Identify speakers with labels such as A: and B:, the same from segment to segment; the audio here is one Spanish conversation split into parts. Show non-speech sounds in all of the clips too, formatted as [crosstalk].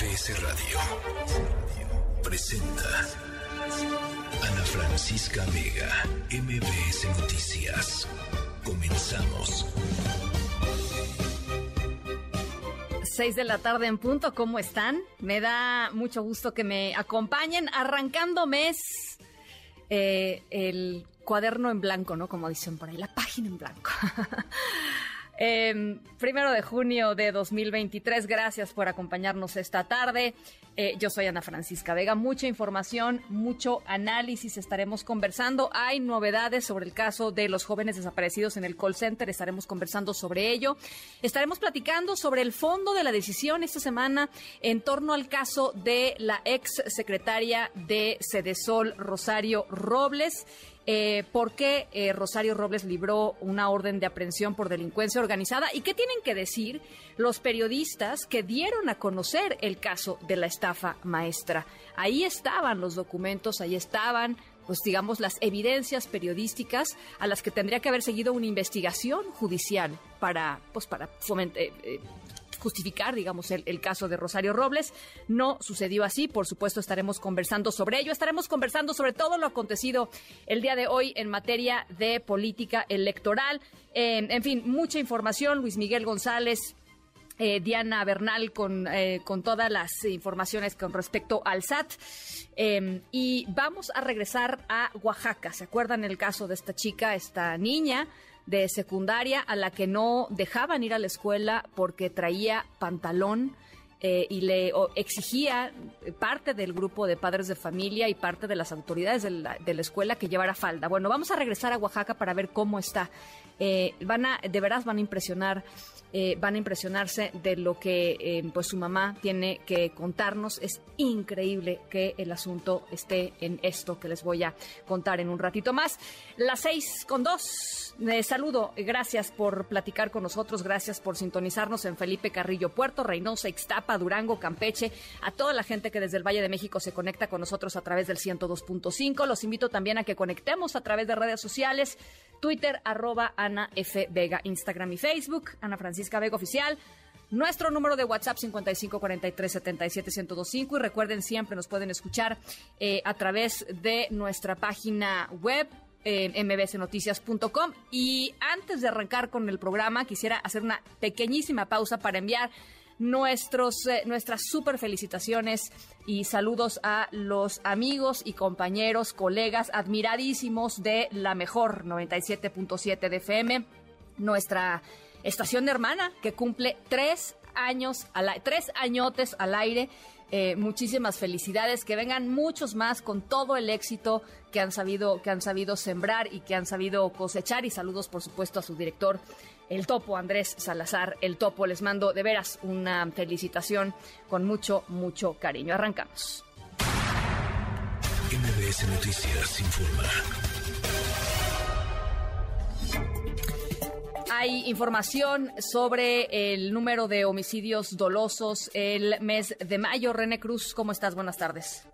A: MBS Radio presenta Ana Francisca Vega, MBS Noticias. Comenzamos.
B: 6 de la tarde en punto, ¿cómo están? Me da mucho gusto que me acompañen arrancando mes eh, el cuaderno en blanco, ¿no? Como dicen por ahí, la página en blanco. [laughs] Em, primero de junio de 2023, gracias por acompañarnos esta tarde. Eh, yo soy Ana Francisca Vega, mucha información, mucho análisis estaremos conversando. Hay novedades sobre el caso de los jóvenes desaparecidos en el call center, estaremos conversando sobre ello. Estaremos platicando sobre el fondo de la decisión esta semana en torno al caso de la ex secretaria de Sedesol, Rosario Robles eh, por qué eh, Rosario Robles libró una orden de aprehensión por delincuencia organizada y qué tienen que decir los periodistas que dieron a conocer el caso de la estafa maestra. Ahí estaban los documentos, ahí estaban pues digamos las evidencias periodísticas a las que tendría que haber seguido una investigación judicial para pues para fomentar, eh, justificar, digamos, el, caso de Rosario Robles. No sucedió así. Por supuesto, estaremos conversando sobre ello. Estaremos conversando sobre todo lo acontecido el día de hoy en materia de política electoral. en fin, mucha información. Luis Miguel González, eh, Diana Bernal con, eh, con todas las informaciones con respecto al SAT. Em, y vamos a regresar a Oaxaca. ¿Se acuerdan el caso de esta chica, esta niña? De secundaria a la que no dejaban ir a la escuela porque traía pantalón eh, y le exigía parte del grupo de padres de familia y parte de las autoridades de la, de la, escuela que llevara falda. Bueno, vamos a regresar a Oaxaca para ver cómo está. Eh, van a, de veras van a impresionar eh, van a impresionarse de lo que eh, pues su mamá tiene que contarnos. Es increíble que el asunto esté en esto que les voy a contar en un ratito más. Las seis con dos. Les saludo. Gracias por platicar con nosotros. Gracias por sintonizarnos en Felipe Carrillo Puerto, Reynosa, Ixtapa, Durango, Campeche. A toda la gente que desde el Valle de México se conecta con nosotros a través del 102.5. Los invito también a que conectemos a través de redes sociales. Twitter, arroba Ana F. Vega, Instagram y Facebook, Ana Francisca Vega Oficial. Nuestro número de WhatsApp 5543771025 y recuerden siempre nos pueden escuchar eh, a través de nuestra página web en mbsnoticias.com y antes de arrancar con el programa quisiera hacer una pequeñísima pausa para enviar nuestros, eh, nuestras super felicitaciones y saludos a los amigos y compañeros, colegas admiradísimos de la mejor 97.7 de FM, nuestra estación hermana que cumple tres años, tres añotes al aire eh, muchísimas felicidades, que vengan muchos más con todo el éxito que han sabido, que han sabido sembrar y que han sabido cosechar. Y saludos, por supuesto, a su director, el topo Andrés Salazar, el topo. Les mando de veras una felicitación con mucho, mucho cariño. Arrancamos.
A: MBS Noticias informa.
B: Hay información sobre el número de homicidios dolosos el mes de mayo. René Cruz, ¿cómo estás? Buenas tardes.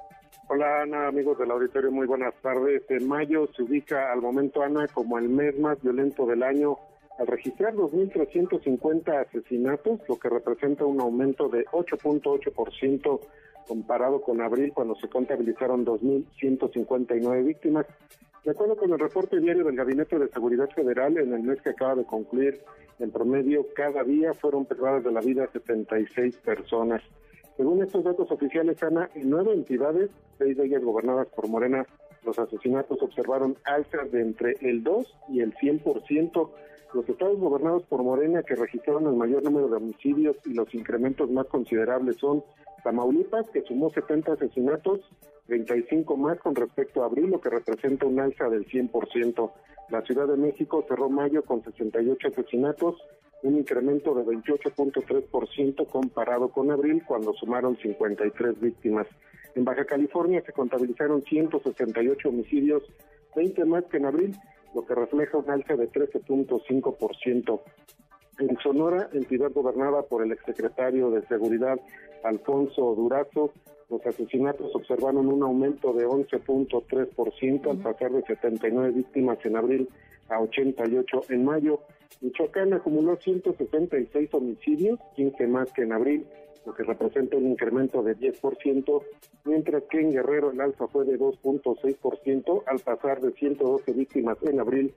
C: Hola Ana, amigos del auditorio, muy buenas tardes. En mayo se ubica al momento Ana como el mes más violento del año al registrar 2.350 asesinatos, lo que representa un aumento de 8.8% comparado con abril cuando se contabilizaron 2.159 víctimas. De acuerdo con el reporte diario del Gabinete de Seguridad Federal, en el mes que acaba de concluir, en promedio, cada día fueron privadas de la vida 76 personas. Según estos datos oficiales, Ana, en nueve entidades, seis de ellas gobernadas por Morena, los asesinatos observaron alzas de entre el 2 y el 100%. Los estados gobernados por Morena que registraron el mayor número de homicidios y los incrementos más considerables son Tamaulipas, que sumó 70 asesinatos, 35 más con respecto a abril, lo que representa un alza del 100%. La Ciudad de México cerró mayo con 68 asesinatos, un incremento de 28.3% comparado con abril, cuando sumaron 53 víctimas. En Baja California se contabilizaron 168 homicidios, 20 más que en abril, lo que refleja un alza de 13.5%. En Sonora, entidad gobernada por el exsecretario de Seguridad Alfonso Durazo, los asesinatos observaron un aumento de 11.3% al pasar de 79 víctimas en abril a 88 en mayo. Michoacán acumuló 166 homicidios, 15 más que en abril, lo que representa un incremento de 10%, mientras que en Guerrero el alza fue de 2.6% al pasar de 112 víctimas en abril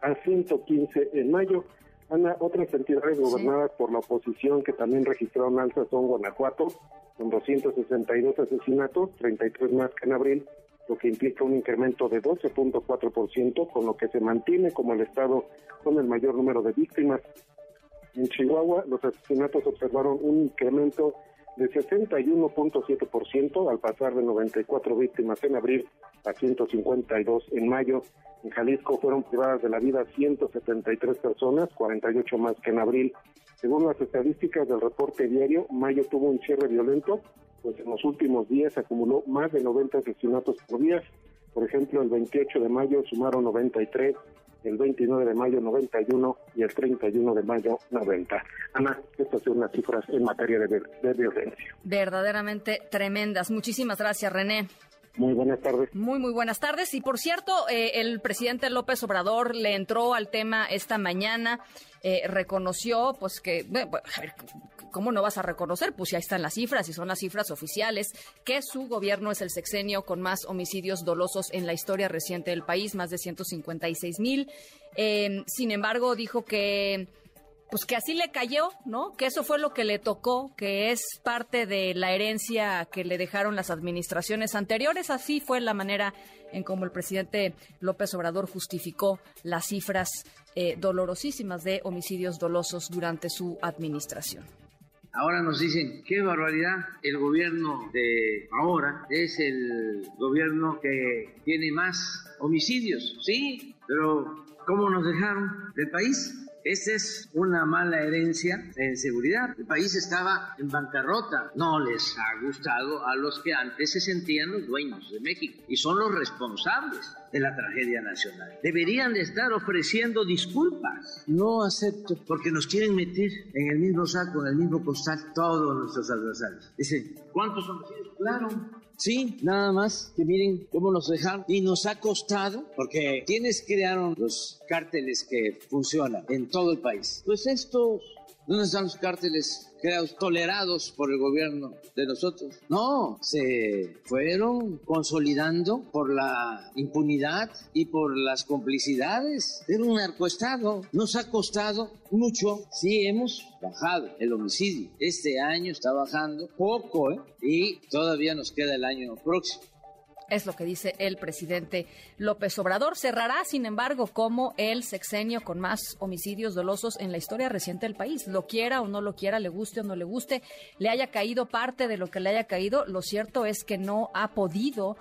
C: a 115 en mayo. Ana, otras entidades gobernadas por la oposición que también registraron alza son Guanajuato, con 262 asesinatos, 33 más que en abril, lo que implica un incremento de 12.4%, con lo que se mantiene como el estado con el mayor número de víctimas. En Chihuahua, los asesinatos observaron un incremento de 61.7% al pasar de 94 víctimas en abril a 152 en mayo. En Jalisco fueron privadas de la vida 173 personas, 48 más que en abril. Según las estadísticas del reporte diario, mayo tuvo un cierre violento, pues en los últimos días acumuló más de 90 asesinatos por día. Por ejemplo, el 28 de mayo sumaron 93, el 29 de mayo 91 y el 31 de mayo 90. Ana, estas son las cifras en materia de, de violencia.
B: Verdaderamente tremendas. Muchísimas gracias, René.
C: Muy buenas tardes.
B: Muy, muy buenas tardes. Y por cierto, eh, el presidente López Obrador le entró al tema esta mañana, eh, reconoció, pues que, bueno, a ver, ¿cómo no vas a reconocer? Pues ya están las cifras y son las cifras oficiales, que su gobierno es el sexenio con más homicidios dolosos en la historia reciente del país, más de 156 mil. Eh, sin embargo, dijo que pues que así le cayó, ¿no? Que eso fue lo que le tocó, que es parte de la herencia que le dejaron las administraciones anteriores. Así fue la manera en cómo el presidente López Obrador justificó las cifras eh, dolorosísimas de homicidios dolosos durante su administración.
D: Ahora nos dicen, qué barbaridad, el gobierno de ahora es el gobierno que tiene más homicidios, sí, pero ¿cómo nos dejaron del país? Esta es una mala herencia en seguridad. El país estaba en bancarrota. No les ha gustado a los que antes se sentían los dueños de México y son los responsables de la tragedia nacional. Deberían de estar ofreciendo disculpas. No acepto porque nos quieren meter en el mismo saco, en el mismo costal todos nuestros adversarios. Dicen, ¿cuántos homicidios? Claro, Sí, nada más que miren cómo nos dejaron. Y nos ha costado, porque ¿quiénes crearon los cárteles que funcionan en todo el país? Pues estos, ¿dónde están los cárteles tolerados por el gobierno de nosotros. No, se fueron consolidando por la impunidad y por las complicidades. Era un narcoestado. Nos ha costado mucho. Sí, hemos bajado el homicidio. Este año está bajando poco, ¿eh? Y todavía nos queda el año próximo.
B: Es lo que dice el presidente López Obrador. Cerrará, sin embargo, como el sexenio con más homicidios dolosos en la historia reciente del país. Lo quiera o no lo quiera, le guste o no le guste, le haya caído parte de lo que le haya caído. Lo cierto es que no ha podido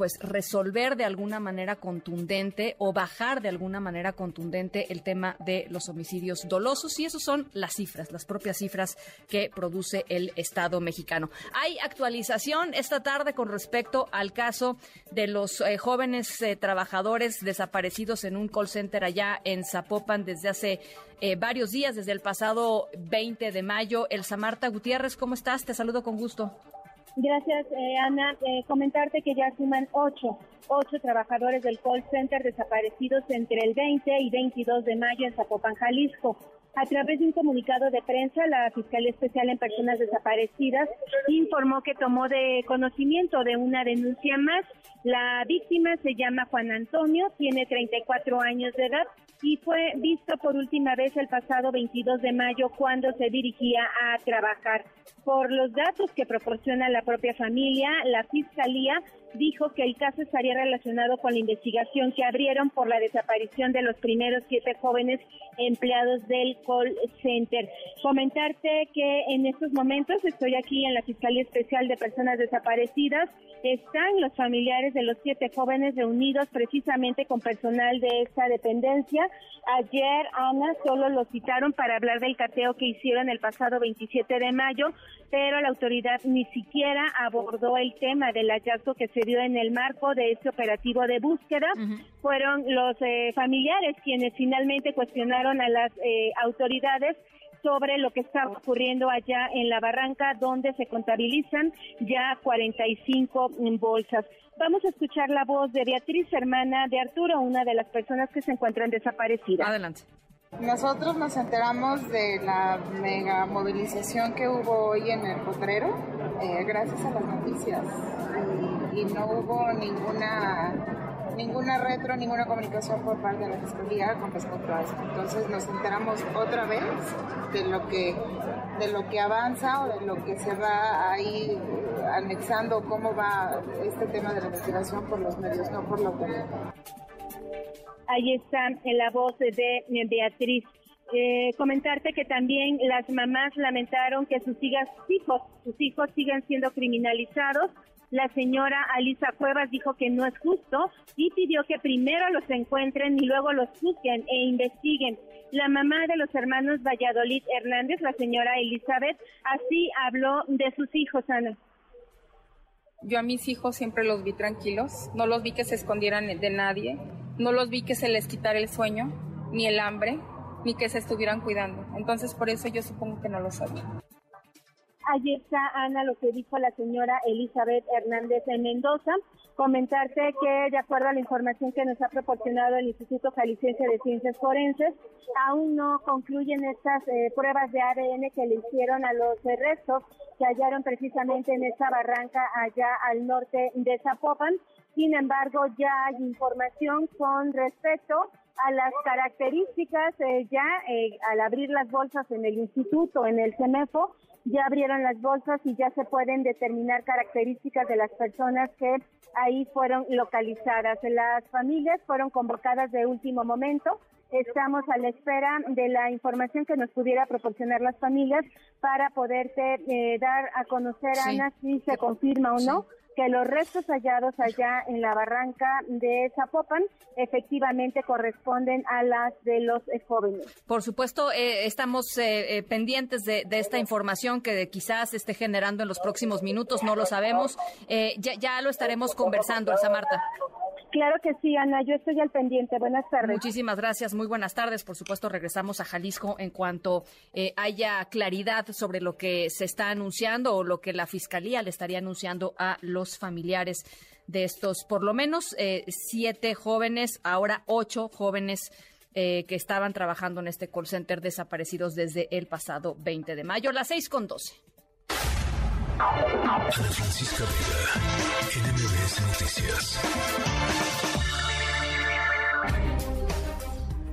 B: Pues resolver de alguna manera contundente o bajar de alguna manera contundente el tema de los homicidios dolosos y esas son las cifras, las propias cifras que produce el Estado mexicano. Hay actualización esta tarde con respecto al caso de los eh, jóvenes eh, trabajadores desaparecidos en un call center allá en Zapopan desde hace eh, varios días, desde el pasado 20 de mayo. Elsa Marta Gutiérrez, ¿cómo estás? Te saludo con gusto.
E: Gracias, eh, Ana. Eh, comentarte que ya suman ocho, ocho trabajadores del call center desaparecidos entre el 20 y 22 de mayo en Zapopan, Jalisco. A través de un comunicado de prensa, la Fiscalía Especial en Personas Desaparecidas informó que tomó de conocimiento de una denuncia más. La víctima se llama Juan Antonio, tiene 34 años de edad y fue visto por última vez el pasado 22 de mayo cuando se dirigía a trabajar. Por los datos que proporciona la propia familia, la Fiscalía dijo que el caso estaría relacionado con la investigación que abrieron por la desaparición de los primeros siete jóvenes empleados del call center. Comentarte que en estos momentos estoy aquí en la Fiscalía Especial de Personas Desaparecidas. Están los familiares de los siete jóvenes reunidos precisamente con personal de esta dependencia. Ayer, Ana, solo los citaron para hablar del cateo que hicieron el pasado 27 de mayo, pero la autoridad ni siquiera abordó el tema del hallazgo que se dio en el marco de este operativo de búsqueda. Fueron los eh, familiares quienes finalmente cuestionaron a las eh, autoridades sobre lo que está ocurriendo allá en la barranca, donde se contabilizan ya 45 bolsas. Vamos a escuchar la voz de Beatriz, hermana de Arturo, una de las personas que se encuentran desaparecidas.
B: Adelante.
F: Nosotros nos enteramos de la mega movilización que hubo hoy en el potrero eh, gracias a las noticias y, no hubo ninguna ninguna retro, ninguna comunicación por parte de la Fiscalía con respecto a eso. Entonces nos enteramos otra vez de lo que de lo que avanza o de lo que se va ahí anexando cómo va este tema de la investigación por los medios, no por la autoridad.
E: Ahí está en la voz de Beatriz. Eh, comentarte que también las mamás lamentaron que sus hijos, sus hijos sigan siendo criminalizados. La señora Alisa Cuevas dijo que no es justo y pidió que primero los encuentren y luego los juzguen e investiguen. La mamá de los hermanos Valladolid Hernández, la señora Elizabeth, así habló de sus hijos, Ana.
F: Yo a mis hijos siempre los vi tranquilos, no los vi que se escondieran de nadie, no los vi que se les quitara el sueño, ni el hambre, ni que se estuvieran cuidando. Entonces por eso yo supongo que no lo sabía.
E: Ahí está, Ana, lo que dijo la señora Elizabeth Hernández en Mendoza. Comentarte que, de acuerdo a la información que nos ha proporcionado el Instituto Jalisciense de Ciencias Forenses, aún no concluyen estas eh, pruebas de ADN que le hicieron a los restos que hallaron precisamente en esa barranca allá al norte de Zapopan. Sin embargo, ya hay información con respecto a las características, eh, ya eh, al abrir las bolsas en el instituto, en el CEMEFO, ya abrieron las bolsas y ya se pueden determinar características de las personas que ahí fueron localizadas. Las familias fueron convocadas de último momento. Estamos a la espera de la información que nos pudiera proporcionar las familias para poderte eh, dar a conocer, Ana, si se confirma o no que los restos hallados allá en la barranca de Zapopan efectivamente corresponden a las de los eh, jóvenes.
B: Por supuesto, eh, estamos eh, pendientes de, esta información que quizás esté generando en los próximos minutos, no lo sabemos. Ya, ya, lo estaremos conversando, Elsa Marta.
E: Claro que sí, Ana, yo estoy al pendiente. Buenas tardes.
B: Muchísimas gracias, muy buenas tardes. Por supuesto, regresamos a Jalisco en cuanto eh, haya claridad sobre lo que se está anunciando o lo que la Fiscalía le estaría anunciando a los familiares de estos, por lo menos eh, siete jóvenes, ahora ocho jóvenes eh, que estaban trabajando en este call center desaparecidos desde el pasado 20 de mayo, las seis con doce.
A: Ana Francisca Vega, NMBS Noticias.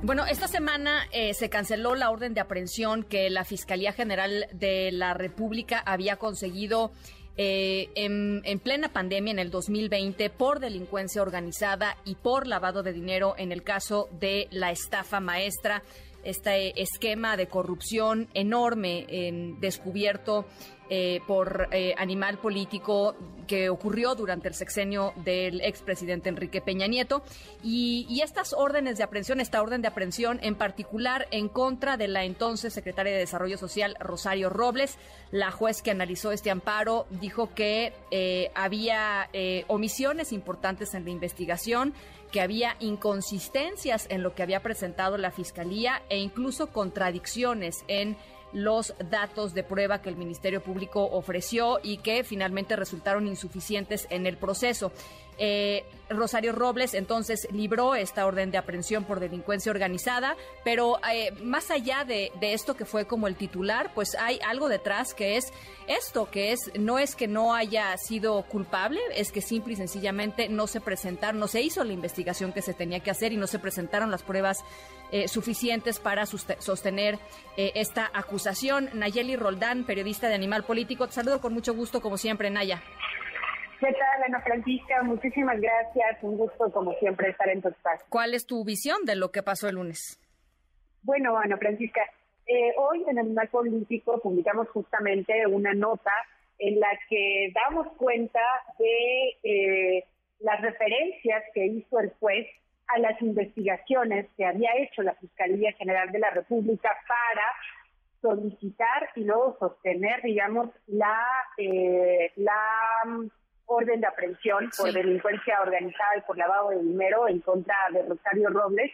B: Bueno, esta semana eh, se canceló la orden de aprehensión que la Fiscalía General de la República había conseguido eh, en, en, plena pandemia en el 2020 por delincuencia organizada y por lavado de dinero en el caso de la estafa maestra, este esquema de corrupción enorme en, descubierto eh, por eh, animal político que ocurrió durante el sexenio del expresidente Enrique Peña Nieto. Y, estas órdenes de aprehensión, esta orden de aprehensión en particular en contra de la entonces secretaria de Desarrollo Social, Rosario Robles, la juez que analizó este amparo dijo que eh, había omisiones importantes en la investigación que había inconsistencias en lo que había presentado la Fiscalía e incluso contradicciones en los datos de prueba que el Ministerio Público ofreció y que finalmente resultaron insuficientes en el proceso. Eh, Rosario Robles entonces libró esta orden de aprehensión por delincuencia organizada, pero eh, más allá de, esto que fue como el titular, pues hay algo detrás que es esto, que es no es que no haya sido culpable, es que simple y sencillamente no se presentaron, no se hizo la investigación que se tenía que hacer y no se presentaron las pruebas eh, suficientes para sostener esta acusación. Nayeli Roldán, periodista de Animal Político, te saludo con mucho gusto como siempre, Naya.
G: ¿Qué tal, Ana Francisca? Muchísimas gracias. Un gusto, como siempre, estar en tu espacio.
B: ¿Cuál es tu visión de lo que pasó el lunes?
G: Bueno, Ana Francisca, eh, hoy en Animal Político publicamos justamente una nota en la que damos cuenta de eh, las referencias que hizo el juez a las investigaciones que había hecho la Fiscalía General de la República para solicitar y luego sostener, digamos, la, eh, la orden de aprehensión por delincuencia organizada y por lavado de dinero en contra de Rosario Robles.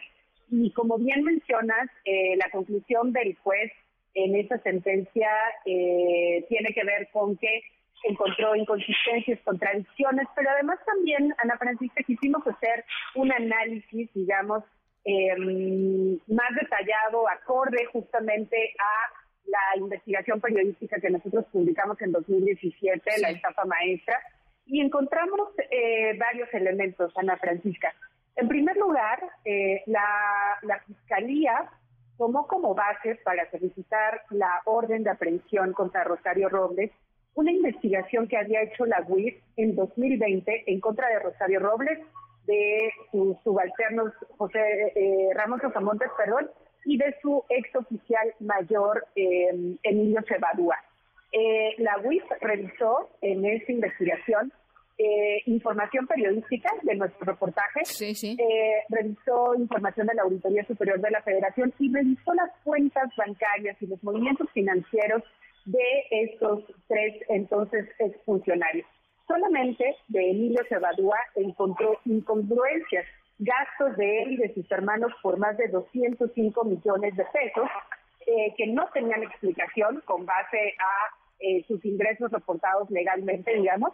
G: Y como bien mencionas, eh, la conclusión del juez en esa sentencia eh, tiene que ver con que encontró inconsistencias, contradicciones, pero además también, Ana Francisca, quisimos hacer un análisis, digamos, em, más detallado, acorde justamente a la investigación periodística que nosotros publicamos en 2017, la estafa maestra, y encontramos eh, varios elementos, Ana Francisca. En primer lugar, eh, la, Fiscalía tomó como base para solicitar la orden de aprehensión contra Rosario Robles una investigación que había hecho la UIF en 2020 en contra de Rosario Robles, de sus subalternos José eh, Ramón Rosamontes, perdón, y de su ex oficial mayor eh, Emilio Cebadúa. Eh, la UIF revisó en esa investigación eh, información periodística de nuestro reportaje,
B: eh,
G: revisó información de la Auditoría Superior de la Federación y revisó las cuentas bancarias y los movimientos financieros de estos tres entonces exfuncionarios. Solamente de Emilio Cebadúa encontró incongruencias, gastos de él y de sus hermanos por más de 205 millones de pesos, eh, que no tenían explicación con base a sus ingresos reportados legalmente, digamos,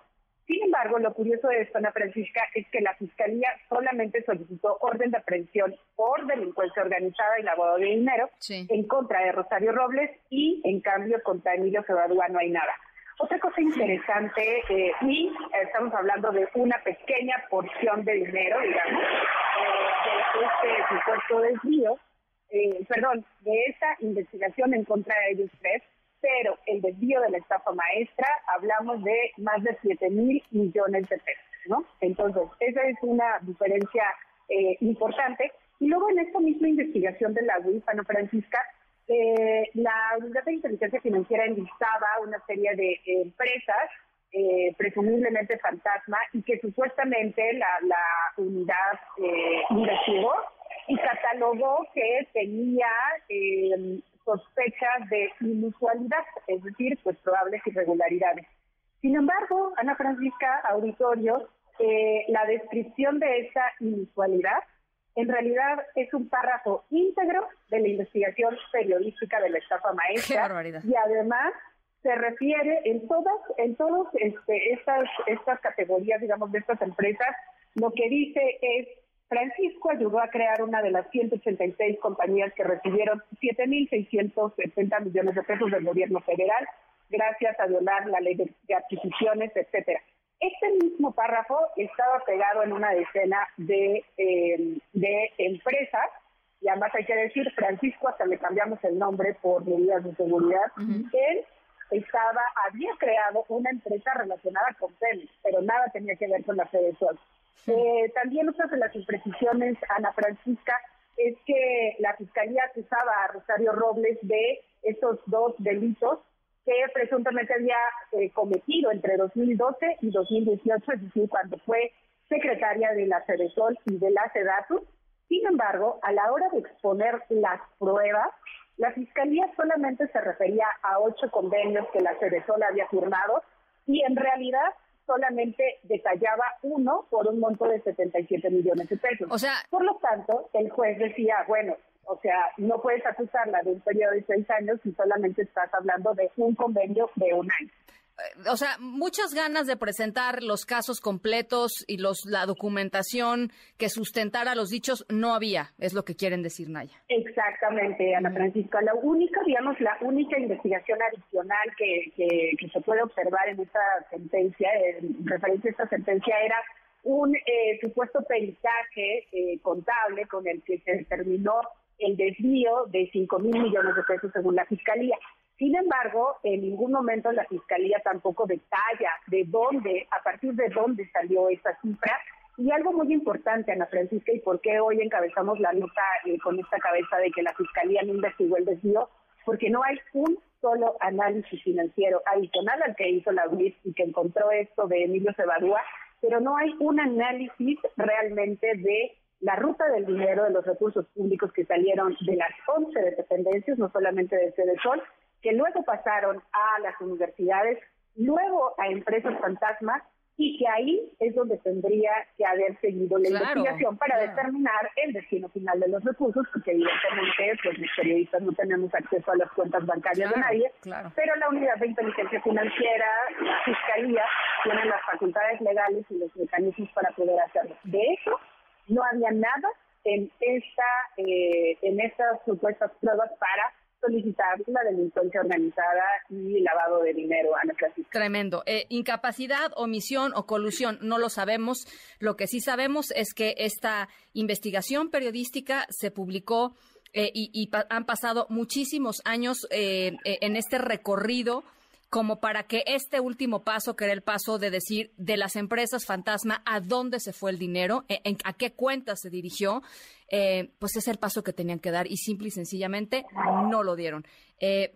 G: sin embargo, lo curioso de esto, Ana Francisca, es que la Fiscalía solamente solicitó orden de aprehensión por delincuencia organizada y lavado de dinero en contra de Rosario Robles y, en cambio, contra Emilio Cebadúa no hay nada. Otra cosa interesante, eh, y estamos hablando de una pequeña porción de dinero, digamos, eh, de este supuesto desvío, eh, perdón, de esta investigación en contra de ellos tres, pero el desvío de la estafa maestra hablamos de más de 7 mil millones de pesos, ¿no? Entonces, esa es una diferencia eh, importante. Y luego en esta misma investigación de la UIF, Francisca, eh, la Unidad de Inteligencia Financiera enlistaba una serie de empresas, eh, presumiblemente fantasma, y que supuestamente la, la unidad investigó y catalogó que tenía sospechas de inusualidad, es decir, pues probables irregularidades. Sin embargo, Ana Francisca, auditorio, eh, la descripción de esa inusualidad en realidad es un párrafo íntegro de la investigación periodística de la estafa maestra y además se refiere en todas en todas este, estas estas categorías digamos de estas empresas lo que dice es Francisco ayudó a crear una de las 186 compañías que recibieron 7.670 millones de pesos del gobierno federal gracias a violar la ley de, adquisiciones, etcétera. Este mismo párrafo estaba pegado en una decena de, em, de empresas y además hay que decir, Francisco, hasta le cambiamos el nombre por medidas de seguridad, él estaba, había creado una empresa relacionada con Pemex, pero nada tenía que ver con la Fede Sol. Eh, también otra de las imprecisiones, Ana Francisca, es que la Fiscalía acusaba a Rosario Robles de estos dos delitos que presuntamente había eh, cometido entre 2012 y 2018, es decir, cuando fue secretaria de la Cedesol y de la SEDATU. Sin embargo, a la hora de exponer las pruebas, la Fiscalía solamente se refería a ocho convenios que la Cedesol había firmado y en realidad solamente detallaba uno por un monto de 77 millones de pesos.
B: O sea,
G: por lo tanto, el juez decía, bueno, o sea, no puedes acusarla de un periodo de seis años si solamente estás hablando de un convenio de un año
B: o sea, muchas ganas de presentar los casos completos y los la documentación que sustentara los dichos no había, es lo que quieren decir Naya.
G: Exactamente, Ana Francisca. La única, digamos, la única investigación adicional que, que, se puede observar en esta sentencia, en referencia a esta sentencia, era un eh, supuesto peritaje eh, contable con el que se determinó el desvío de 5 mil millones de pesos según la Fiscalía. Sin embargo, en ningún momento la Fiscalía tampoco detalla de dónde, a partir de dónde salió esa cifra. Y algo muy importante, Ana Francisca, y por qué hoy encabezamos la nota eh, con esta cabeza de que la Fiscalía no investigó el desvío, porque no hay un solo análisis financiero adicional al que hizo la UIS y que encontró esto de Emilio Cebadúa, pero no hay un análisis realmente de la ruta del dinero de los recursos públicos que salieron de las 11 dependencias, no solamente de Sol, que luego pasaron a las universidades, luego a empresas fantasmas y que ahí es donde tendría que haber seguido la investigación para determinar el destino final de los recursos, porque evidentemente pues, los periodistas no tenemos acceso a las cuentas bancarias de nadie, pero la unidad de inteligencia financiera, la fiscalía, tienen las facultades legales y los mecanismos para poder hacerlo. De eso no había nada en esta eh, en estas supuestas pruebas para solicitar la delincuencia organizada y lavado de dinero a nuestra
B: Tremendo. Eh, incapacidad, omisión o colusión, no lo sabemos. Lo que sí sabemos es que esta investigación periodística se publicó eh, y, han pasado muchísimos años eh, en este recorrido como para que este último paso, que era el paso de decir de las empresas fantasma a dónde se fue el dinero, e, a qué cuenta se dirigió, eh, pues es el paso que tenían que dar y simple y sencillamente no lo dieron. Eh,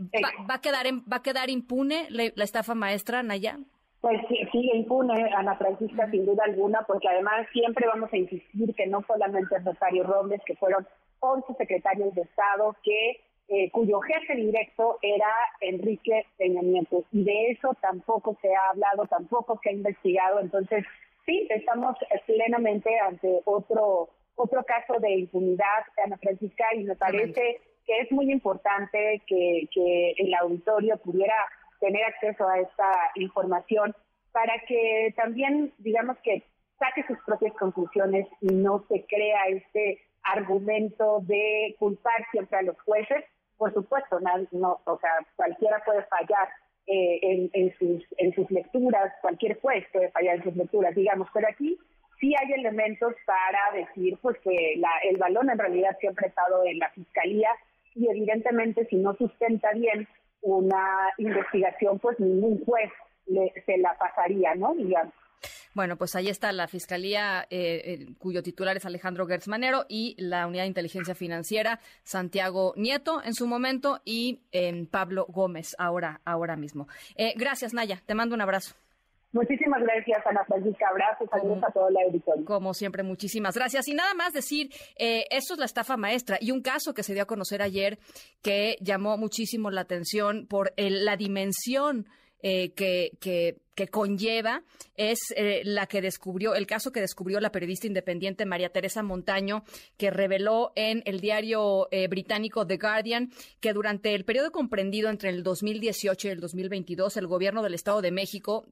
B: va, a quedar va a quedar impune la, estafa maestra, Naya?
G: Pues sí, sigue impune, Ana Francisca, sin duda alguna, porque además siempre vamos a insistir que no solamente Rosario Robles, que fueron 11 secretarios de Estado que eh, cuyo jefe directo era Enrique Peña Nieto. Y de eso tampoco se ha hablado, tampoco se ha investigado. Entonces, sí, estamos plenamente ante otro otro caso de impunidad, Ana Francisca, y me parece que es muy importante que, que el auditorio pudiera tener acceso a esta información para que también, digamos que saque sus propias conclusiones y no se crea este argumento de culpar siempre a los jueces, por supuesto, no, o sea, cualquiera puede fallar eh, en, sus, en sus lecturas, cualquier juez puede fallar en sus lecturas, digamos, pero aquí sí hay elementos para decir pues que la, el balón en realidad siempre ha estado en la fiscalía y evidentemente si no sustenta bien una investigación, pues ningún juez le, se la pasaría, ¿no? Digamos.
B: Bueno, pues ahí está la Fiscalía, eh, eh, cuyo titular es Alejandro Gertz Manero, y la Unidad de Inteligencia Financiera, Santiago Nieto en su momento, y eh, Pablo Gómez ahora, ahora mismo. gracias, Naya. Te mando un abrazo.
G: Muchísimas gracias, Ana Francisca. Abrazos, saludos a todo el auditorio.
B: Como siempre, muchísimas gracias. Y nada más decir, eh, esto es la estafa maestra y un caso que se dio a conocer ayer que llamó muchísimo la atención por la dimensión eh, que, que, conlleva es eh, la que descubrió, el caso que descubrió la periodista independiente María Teresa Montaño, que reveló en el diario eh, británico The Guardian que durante el periodo comprendido entre el 2018 y el 2022, el gobierno del Estado de México,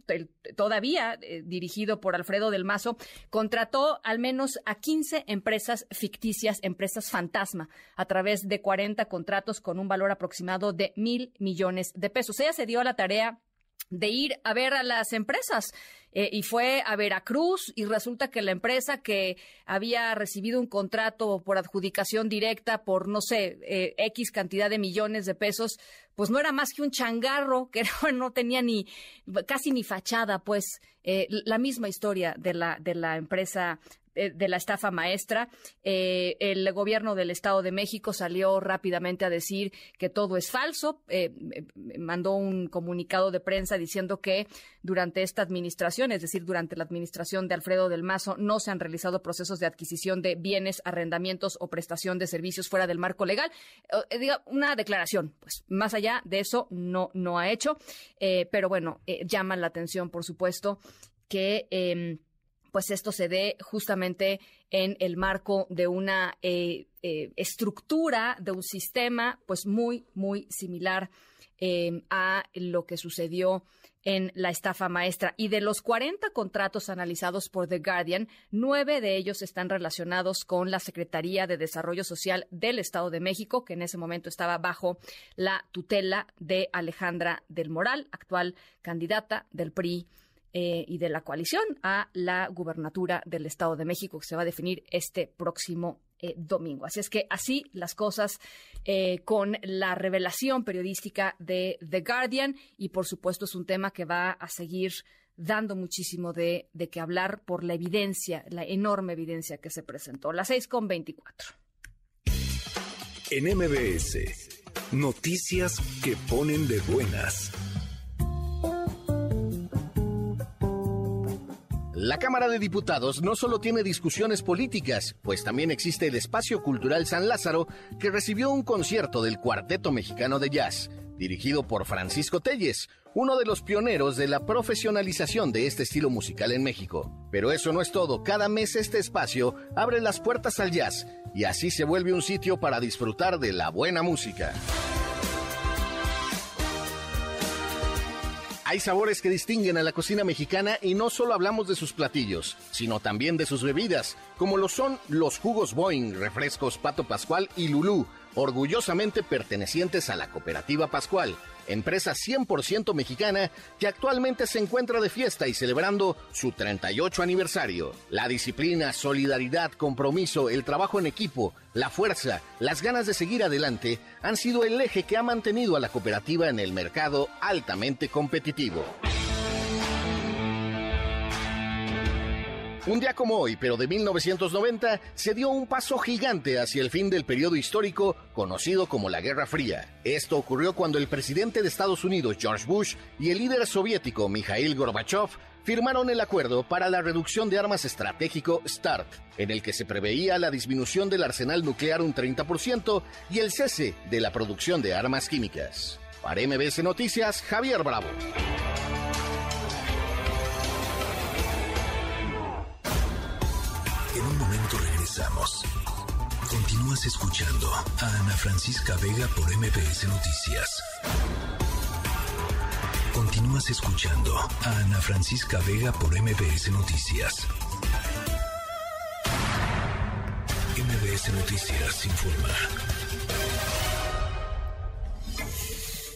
B: todavía dirigido por Alfredo del Mazo, contrató al menos a 15 empresas ficticias, empresas fantasma, a través de 40 contratos con un valor aproximado de mil millones de pesos. Ella se dio a la tarea de ir a ver a las empresas. Eh, y fue a Veracruz y resulta que la empresa que había recibido un contrato por adjudicación directa por, no sé, eh, X cantidad de millones de pesos, pues no era más que un changarro que [laughs] no, tenía ni casi ni fachada, pues eh, la misma historia de la, de la empresa de la estafa maestra. Eh, el gobierno del Estado de México salió rápidamente a decir que todo es falso. Eh, mandó un comunicado de prensa diciendo que durante esta administración, es decir, durante la administración de Alfredo del Mazo, no se han realizado procesos de adquisición de bienes, arrendamientos o prestación de servicios fuera del marco legal. una declaración, pues más allá de eso no, no ha hecho. pero bueno, llama la atención, por supuesto, que em, pues esto se dé justamente en el marco de una eh, eh, estructura, de un sistema, pues muy, muy similar em, a lo que sucedió en la estafa maestra. Y de los 40 contratos analizados por The Guardian, nueve de ellos están relacionados con la Secretaría de Desarrollo Social del Estado de México, que en ese momento estaba bajo la tutela de Alejandra del Moral, actual candidata del PRI eh, y de la coalición a la gubernatura del Estado de México, que se va a definir este próximo eh, domingo. Así es que así las cosas eh, con la revelación periodística de The Guardian y por supuesto es un tema que va a seguir dando muchísimo de, de que hablar por la evidencia, la enorme evidencia que se presentó. Las seis con veinticuatro.
A: En MBS, noticias que ponen de buenas.
H: La Cámara de Diputados no solo tiene discusiones políticas, pues también existe el Espacio Cultural San Lázaro, que recibió un concierto del Cuarteto Mexicano de Jazz, dirigido por Francisco Telles, uno de los pioneros de la profesionalización de este estilo musical en México. Pero eso no es todo, cada mes este espacio abre las puertas al jazz y así se vuelve un sitio para disfrutar de la buena música. Hay sabores que distinguen a la cocina mexicana y no solo hablamos de sus platillos, sino también de sus bebidas, como lo son los jugos Boeing, refrescos Pato Pascual y Lulú, orgullosamente pertenecientes a la Cooperativa Pascual empresa 100% mexicana que actualmente se encuentra de fiesta y celebrando su 38 aniversario. La disciplina, solidaridad, compromiso, el trabajo en equipo, la fuerza, las ganas de seguir adelante han sido el eje que ha mantenido a la cooperativa en el mercado altamente competitivo. Un día como hoy, pero de 1990, se dio un paso gigante hacia el fin del periodo histórico conocido como la Guerra Fría. Esto ocurrió cuando el presidente de Estados Unidos, George Bush, y el líder soviético, Mikhail Gorbachev, firmaron el acuerdo para la reducción de armas estratégico START, en el que se preveía la disminución del arsenal nuclear un 30% y el cese de la producción de armas químicas. Para MBS Noticias, Javier Bravo.
A: Un momento regresamos. Continúas escuchando a Ana Francisca Vega por MBS Noticias. Continúas escuchando a Ana Francisca Vega por MBS Noticias. MBS Noticias informa.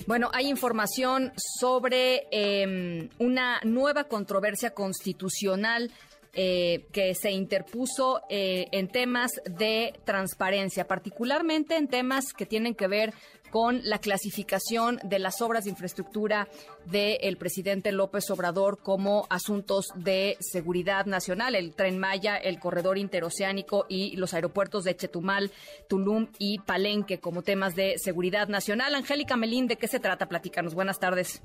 B: Bueno, hay información sobre eh, una nueva controversia constitucional eh, que se interpuso eh, en temas de transparencia, particularmente en temas que tienen que ver con la clasificación de las obras de infraestructura del presidente López Obrador como asuntos de seguridad nacional, el tren Maya, el corredor interoceánico y los aeropuertos de Chetumal, Tulum y Palenque como temas de seguridad nacional. Angélica Melín, ¿de qué se trata? Platícanos. Buenas tardes.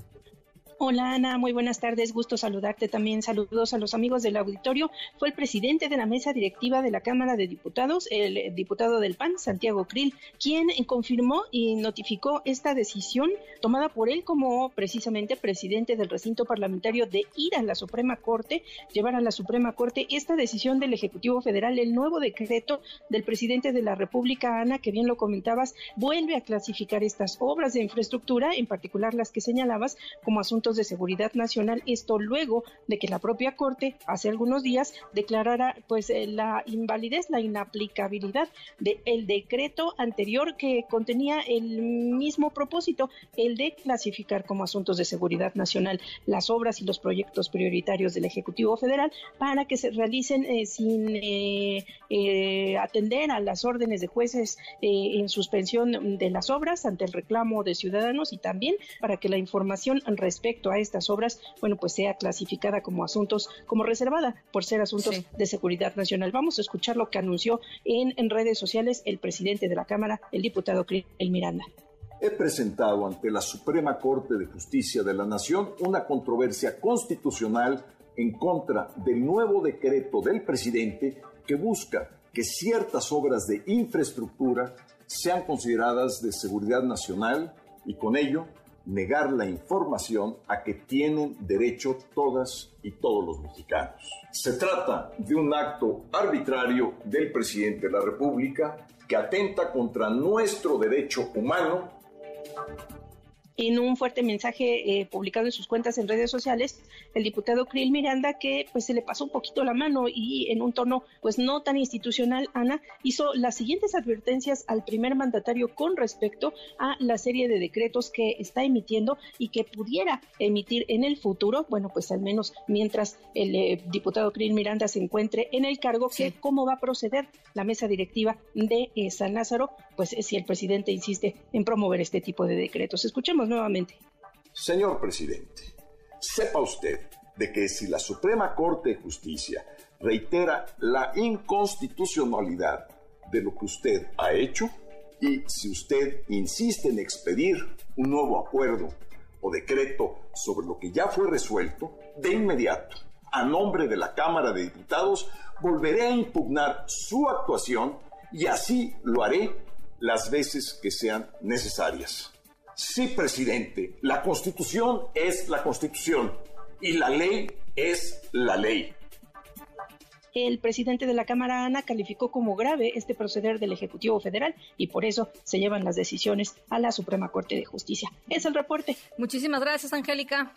I: Hola Ana, muy buenas tardes, gusto saludarte también. Saludos a los amigos del auditorio. Fue el presidente de la mesa directiva de la Cámara de Diputados, el diputado del PAN, Santiago Krill, quien confirmó y notificó esta decisión tomada por él como precisamente presidente del recinto parlamentario de ir a la Suprema Corte, llevar a la Suprema Corte esta decisión del Ejecutivo Federal, el nuevo decreto del presidente de la República, Ana, que bien lo comentabas, vuelve a clasificar estas obras de infraestructura, en particular las que señalabas, como asuntos de seguridad nacional. Esto luego de que la propia Corte hace algunos días declarara pues eh, la invalidez, la inaplicabilidad del decreto anterior que contenía el mismo propósito, el de clasificar como asuntos de seguridad nacional las obras y los proyectos prioritarios del Ejecutivo Federal para que se realicen eh, sin eh, atender a las órdenes de jueces en suspensión de las obras ante el reclamo de ciudadanos y también para que la información respecto a estas obras, bueno, pues sea clasificada como asuntos, como reservada por ser asuntos de seguridad nacional. Vamos a escuchar lo que anunció en, en redes sociales el presidente de la Cámara, el diputado El Miranda.
J: He presentado ante la Suprema Corte de Justicia de la Nación una controversia constitucional en contra del nuevo decreto del presidente que busca que ciertas obras de infraestructura sean consideradas de seguridad nacional y con ello negar la información a que tienen derecho todas y todos los mexicanos. Se trata de un acto arbitrario del presidente de la República que atenta contra nuestro derecho humano
I: en un fuerte mensaje eh, publicado en sus cuentas en redes sociales, el diputado Krill Miranda, que pues se le pasó un poquito la mano y en un tono pues no tan institucional, Ana, hizo las siguientes advertencias al primer mandatario con respecto a la serie de decretos que está emitiendo y que pudiera emitir en el futuro, bueno, pues al menos mientras el eh, diputado Krill Miranda se encuentre en el cargo, que cómo va a proceder la mesa directiva de eh, San Lázaro, pues si el presidente insiste en promover este tipo de decretos. Escuchemos nuevamente.
J: Señor presidente, sepa usted de que si la Suprema Corte de Justicia reitera la inconstitucionalidad de lo que usted ha hecho y si usted insiste en expedir un nuevo acuerdo o decreto sobre lo que ya fue resuelto, de inmediato, a nombre de la Cámara de Diputados, volveré a impugnar su actuación y así lo haré las veces que sean necesarias. Sí, presidente, la constitución es la constitución y la ley es la ley.
I: El presidente de la Cámara, Ana, calificó como grave este proceder del Ejecutivo Federal y por eso se llevan las decisiones a la Suprema Corte de Justicia. Es el reporte.
B: Muchísimas gracias, Angélica.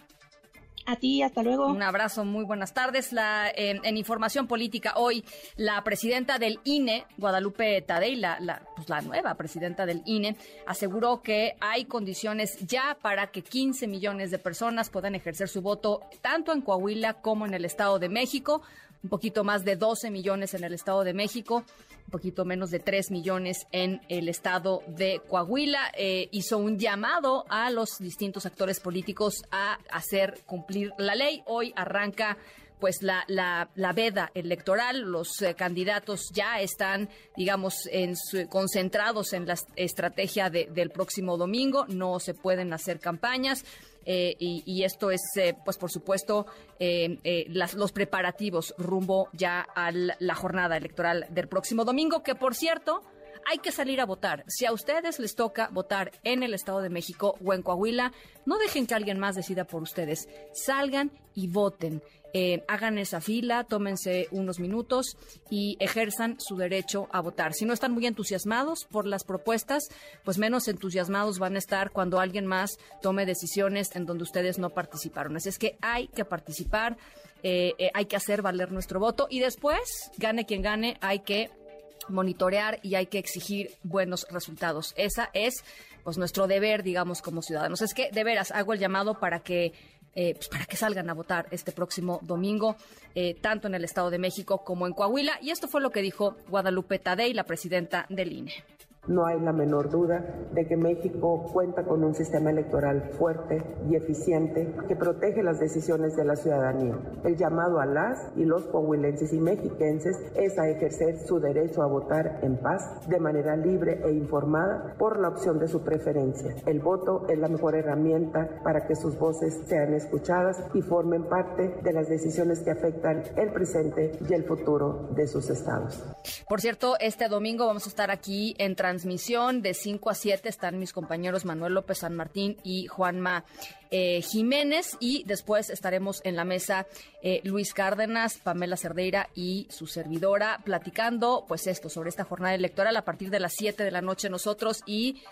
I: A ti, hasta luego.
B: Un abrazo, muy buenas tardes. La, en información política, hoy la presidenta del INE, Guadalupe Tadei, la, la, pues la nueva presidenta del INE, aseguró que hay condiciones ya para que 15 millones de personas puedan ejercer su voto tanto en Coahuila como en el Estado de México un poquito más de 12 millones en el Estado de México, un poquito menos de 3 millones en el Estado de Coahuila. Eh, hizo un llamado a los distintos actores políticos a hacer cumplir la ley. Hoy arranca pues la, la, la, veda electoral. Los eh, candidatos ya están, digamos, en concentrados en la estrategia del próximo domingo. No se pueden hacer campañas. Eh, y, esto es, eh, pues por supuesto, eh, los preparativos rumbo ya a la jornada electoral del próximo domingo, que por cierto, hay que salir a votar. Si a ustedes les toca votar en el Estado de México o en Coahuila, no dejen que alguien más decida por ustedes. Salgan y voten. Eh, hagan esa fila, tómense unos minutos y ejerzan su derecho a votar. Si no están muy entusiasmados por las propuestas, pues menos entusiasmados van a estar cuando alguien más tome decisiones en donde ustedes no participaron. Así es que hay que participar, eh, eh, hay que hacer valer nuestro voto y después, gane quien gane, hay que monitorear y hay que exigir buenos resultados. Esa es pues nuestro deber, digamos, como ciudadanos. Es que de veras hago el llamado para que eh, pues para que salgan a votar este próximo domingo, eh, tanto en el Estado de México como en Coahuila. Y esto fue lo que dijo Guadalupe Tadei, la presidenta del INE.
K: No hay la menor duda de que México cuenta con un sistema electoral fuerte y eficiente que protege las decisiones de la ciudadanía. El llamado a las y los coahuilenses y mexiquenses es a ejercer su derecho a votar en paz, de manera libre e informada por la opción de su preferencia. El voto es la mejor herramienta para que sus voces sean escuchadas y formen parte de las decisiones que afectan el presente y el futuro de sus estados.
B: Por cierto, este domingo vamos a estar aquí en transmisión de 5 a 7 están mis compañeros Manuel López San Martín y Juanma eh, Jiménez y después estaremos en la mesa eh, Luis Cárdenas, Pamela Cerdeira y su servidora platicando pues esto sobre esta jornada electoral a partir de las 7 de la noche nosotros y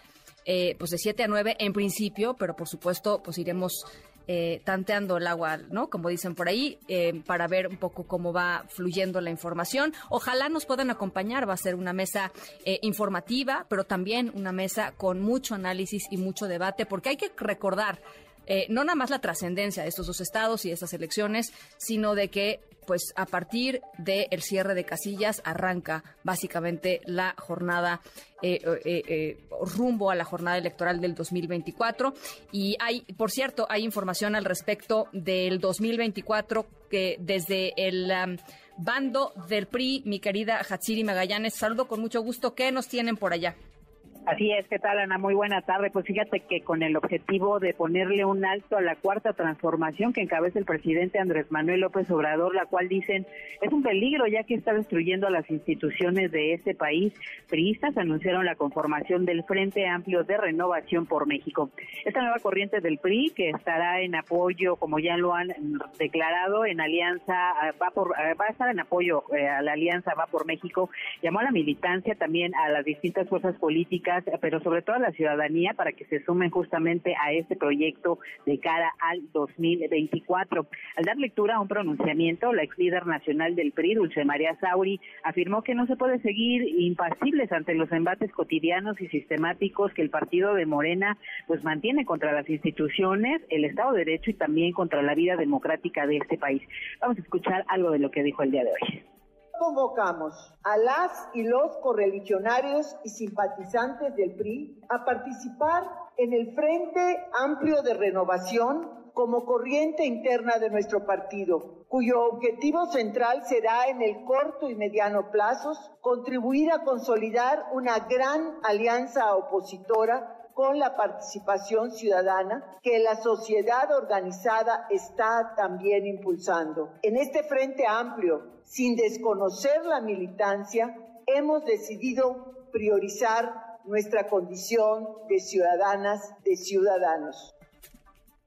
B: eh, pues de 7 a 9 en principio, pero por supuesto pues iremos eh, tanteando el agua, ¿no? Como dicen por ahí, eh, para ver un poco cómo va fluyendo la información. Ojalá nos puedan acompañar, va a ser una mesa eh, informativa, pero también una mesa con mucho análisis y mucho debate, porque hay que recordar no nada más la trascendencia de estos dos estados y de estas elecciones, sino de que pues a partir del cierre de casillas arranca básicamente la jornada eh, eh, eh, rumbo a la jornada electoral del 2024 y hay por cierto hay información al respecto del 2024 que desde el um, bando del PRI mi querida Hatsiri Magallanes saludo con mucho gusto ¿qué nos tienen por allá?
L: Así es, ¿qué tal Ana? Muy buena tarde. Pues fíjate que con el objetivo de ponerle un alto a la cuarta transformación que encabeza el presidente Andrés Manuel López Obrador, la cual dicen es un peligro ya que está destruyendo a las instituciones de este país, priistas anunciaron la conformación del Frente Amplio de Renovación por México. Esta nueva corriente del PRI que estará en apoyo, como ya lo han declarado, en alianza, va, por, va a estar en apoyo eh, a la alianza Va por México, llamó a la militancia también a las distintas fuerzas políticas pero sobre todo a la ciudadanía para que se sumen justamente a este proyecto de cara al 2024. Al dar lectura a un pronunciamiento, la ex líder nacional del PRI, Dulce María Sauri, afirmó que no se puede seguir impasibles ante los embates cotidianos y sistemáticos que el partido de Morena pues mantiene contra las instituciones, el Estado de Derecho y también contra la vida democrática de este país. Vamos a escuchar algo de lo que dijo el día de hoy
M: convocamos a las y los correligionarios y simpatizantes del PRI a participar en el Frente Amplio de Renovación como corriente interna de nuestro partido, cuyo objetivo central será en el corto y mediano plazos contribuir a consolidar una gran alianza opositora con la participación ciudadana que la sociedad organizada está también impulsando. En este frente amplio sin desconocer la militancia, hemos decidido priorizar nuestra condición de ciudadanas, de ciudadanos.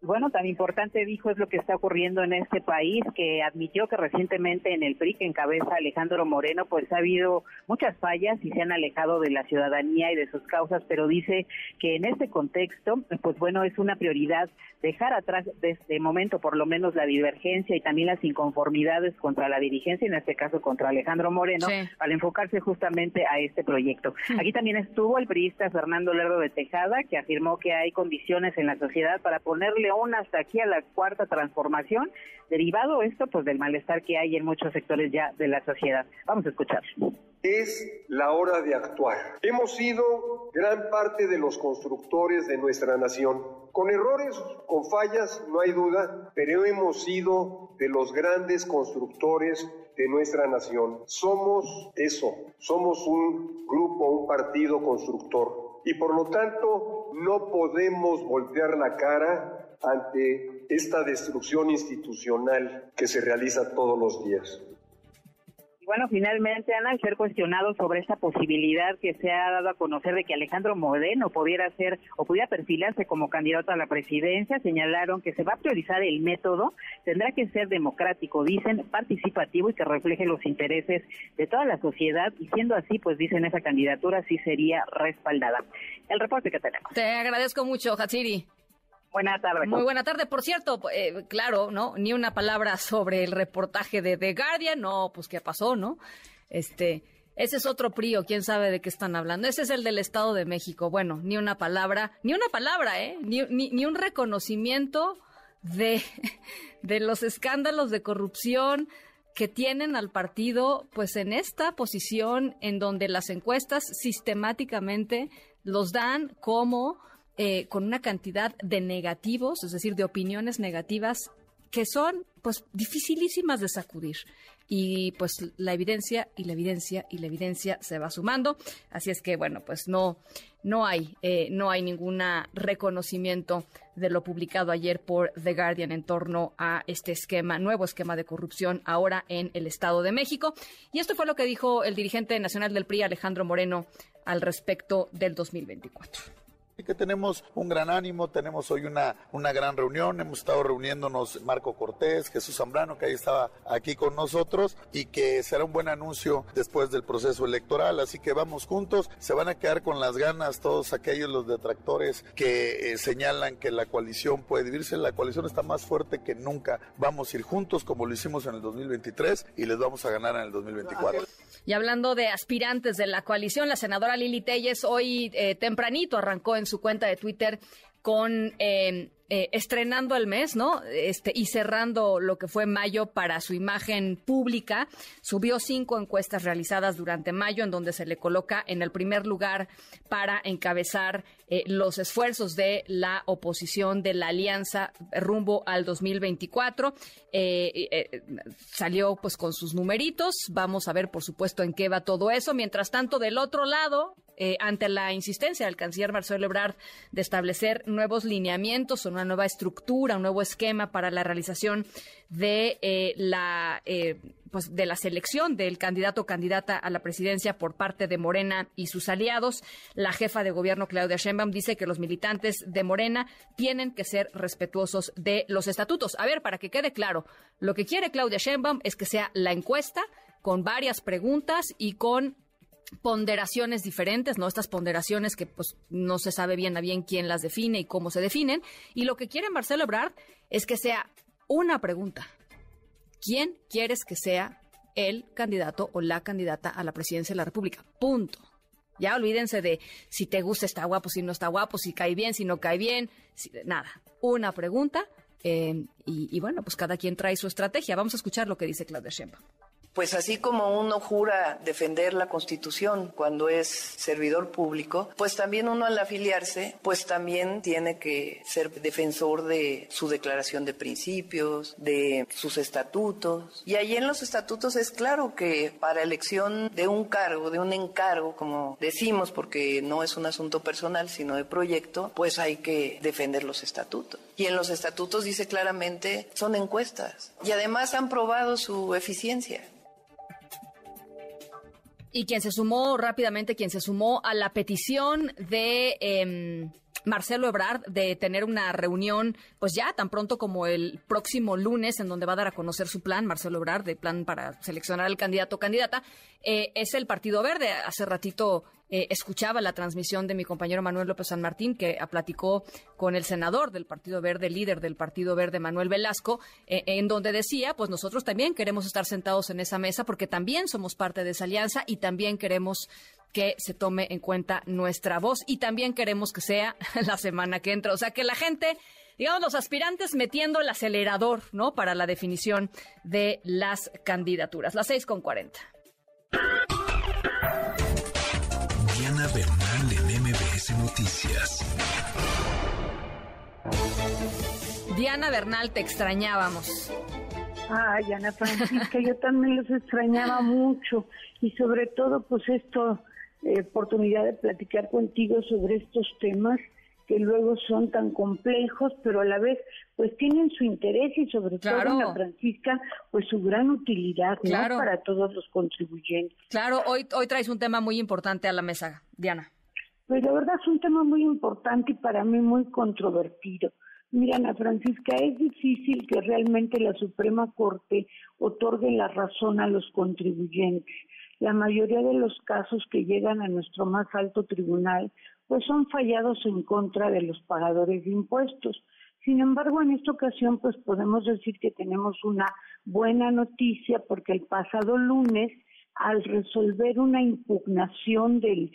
L: Bueno, tan importante dijo es lo que está ocurriendo en este país, que admitió que recientemente en el PRI que encabeza Alejandro Moreno, pues ha habido muchas fallas y se han alejado de la ciudadanía y de sus causas, pero dice que en este contexto, pues bueno, es una prioridad dejar atrás de este momento por lo menos la divergencia y también las inconformidades contra la dirigencia, en este caso contra Alejandro Moreno, para enfocarse justamente a este proyecto. Aquí también estuvo el priista Fernando Lerdo de Tejada, que afirmó que hay condiciones en la sociedad para ponerle una hasta aquí a la cuarta transformación, derivado esto pues del malestar que hay en muchos sectores ya de la sociedad. Vamos a escuchar.
N: Es la hora de actuar. Hemos sido gran parte de los constructores de nuestra nación. Con errores, con fallas, no hay duda, pero hemos sido de los grandes constructores de nuestra nación. Somos eso, somos un grupo, un partido constructor. Y por lo tanto, no podemos voltear la cara ante esta destrucción institucional que se realiza todos los días
L: bueno, finalmente, Ana, al ser cuestionado sobre esta posibilidad que se ha dado a conocer de que Alejandro Moreno pudiera ser o pudiera perfilarse como candidato a la presidencia, señalaron que se va a priorizar el método, tendrá que ser democrático, dicen, participativo y que refleje los intereses de toda la sociedad y siendo así, pues dicen, esa candidatura sí sería respaldada. El reporte que tenemos.
B: Te agradezco mucho, Hatsiri. Muy buena tarde. Por cierto, eh, claro, ¿no? Ni una palabra sobre el reportaje de The Guardian. No, pues qué pasó, ¿no? Este, ese es otro PRIO, quién sabe de qué están hablando. Ese es el del Estado de México. Bueno, ni una palabra, ni una palabra, ¿eh? Ni, ni, un reconocimiento de, [laughs] de los escándalos de corrupción que tienen al partido, pues en esta posición en donde las encuestas sistemáticamente los dan como eh, con una cantidad de negativos, es decir, de opiniones negativas que son pues dificilísimas de sacudir. Y pues la evidencia y la evidencia y la evidencia se va sumando. Así es que bueno, pues no, no hay, eh, no hay ningún reconocimiento de lo publicado ayer por The Guardian en torno a este esquema, nuevo esquema de corrupción ahora en el Estado de México. Y esto fue lo que dijo el dirigente nacional del PRI, Alejandro Moreno, al respecto del 2024
O: y que tenemos un gran ánimo, tenemos hoy una, una gran reunión, hemos estado reuniéndonos Marco Cortés, Jesús Zambrano, que ahí estaba aquí con nosotros, y que será un buen anuncio después del proceso electoral, así que vamos juntos, se van a quedar con las ganas todos aquellos los detractores que eh, señalan que la coalición puede dividirse, la coalición está más fuerte que nunca, vamos a ir juntos como lo hicimos en el 2023 y les vamos a ganar en el 2024.
B: Y hablando de aspirantes de la coalición, la senadora Lili Telles hoy eh, tempranito arrancó en su cuenta de Twitter con eh, eh, estrenando el mes, ¿no? Este, y cerrando lo que fue mayo para su imagen pública. Subió cinco encuestas realizadas durante mayo, en donde se le coloca en el primer lugar para encabezar eh, los esfuerzos de la oposición de la alianza rumbo al 2024. Eh, salió pues con sus numeritos. Vamos a ver, por supuesto, en qué va todo eso. Mientras tanto, del otro lado, ante la insistencia del canciller Marcelo Ebrard de establecer nuevos lineamientos o una nueva estructura, un nuevo esquema para la realización de eh, la eh, pues de la selección del candidato o candidata a la presidencia por parte de Morena y sus aliados. La jefa de gobierno Claudia Sheinbaum dice que los militantes de Morena tienen que ser respetuosos de los estatutos. A ver, para que quede claro, lo que quiere Claudia Sheinbaum es que sea la encuesta con varias preguntas y con ponderaciones diferentes, ¿no? Estas ponderaciones que pues no se sabe bien a bien quién las define y cómo se definen. Y lo que quiere Marcelo Ebrard es que sea una pregunta. ¿Quién quieres que sea el candidato o la candidata a la presidencia de la República? Punto. Ya olvídense de si te gusta, está guapo, si no está guapo, si cae bien, si no cae bien, nada. Una pregunta eh, y, bueno, pues cada quien trae su estrategia. Vamos a escuchar lo que dice Claudia Sheinbaum
P: pues así como uno jura defender la Constitución cuando es servidor público, pues también uno al afiliarse, pues también tiene que ser defensor de su declaración de principios, de sus estatutos. Y ahí en los estatutos es claro que para elección de un cargo, de un encargo, como decimos, porque no es un asunto personal, sino de proyecto, pues hay que defender los estatutos. Y en los estatutos dice claramente, son encuestas. Y además han probado su eficiencia.
B: Y quien se sumó rápidamente, quien se sumó a la petición de... Em, Marcelo Ebrard de tener una reunión, pues ya tan pronto como el próximo lunes, en donde va a dar a conocer su plan, Marcelo Ebrard, de plan para seleccionar al candidato o candidata, eh, es el Partido Verde. Hace ratito eh, escuchaba la transmisión de mi compañero Manuel López San Martín, que platicó con el senador del Partido Verde, líder del Partido Verde, Manuel Velasco, eh, en donde decía, pues nosotros también queremos estar sentados en esa mesa porque también somos parte de esa alianza y también queremos que se tome en cuenta nuestra voz y también queremos que sea [laughs] la semana que entra. O sea, que la gente, digamos, los aspirantes metiendo el acelerador, ¿no? Para la definición de las candidaturas. Las seis con cuarenta.
A: Diana Bernal en MBS Noticias.
B: Diana Bernal, te extrañábamos.
Q: Ay, Ana Francisca, yo también los extrañaba mucho y sobre todo pues esto eh, oportunidad de platicar contigo sobre estos temas que luego son tan complejos, pero a la vez pues tienen su interés y sobre todo Ana Francisca pues su gran utilidad para todos los contribuyentes.
B: Claro, hoy hoy traes un tema muy importante a la mesa, Diana.
Q: Pues la verdad es un tema muy importante y para mí muy controvertido. Mira, Ana Francisca, es difícil que realmente la Suprema Corte otorgue la razón a los contribuyentes la mayoría de los casos que llegan a nuestro más alto tribunal pues son fallados en contra de los pagadores de impuestos. Sin embargo, en esta ocasión pues podemos decir que tenemos una buena noticia porque el pasado lunes al resolver una impugnación del,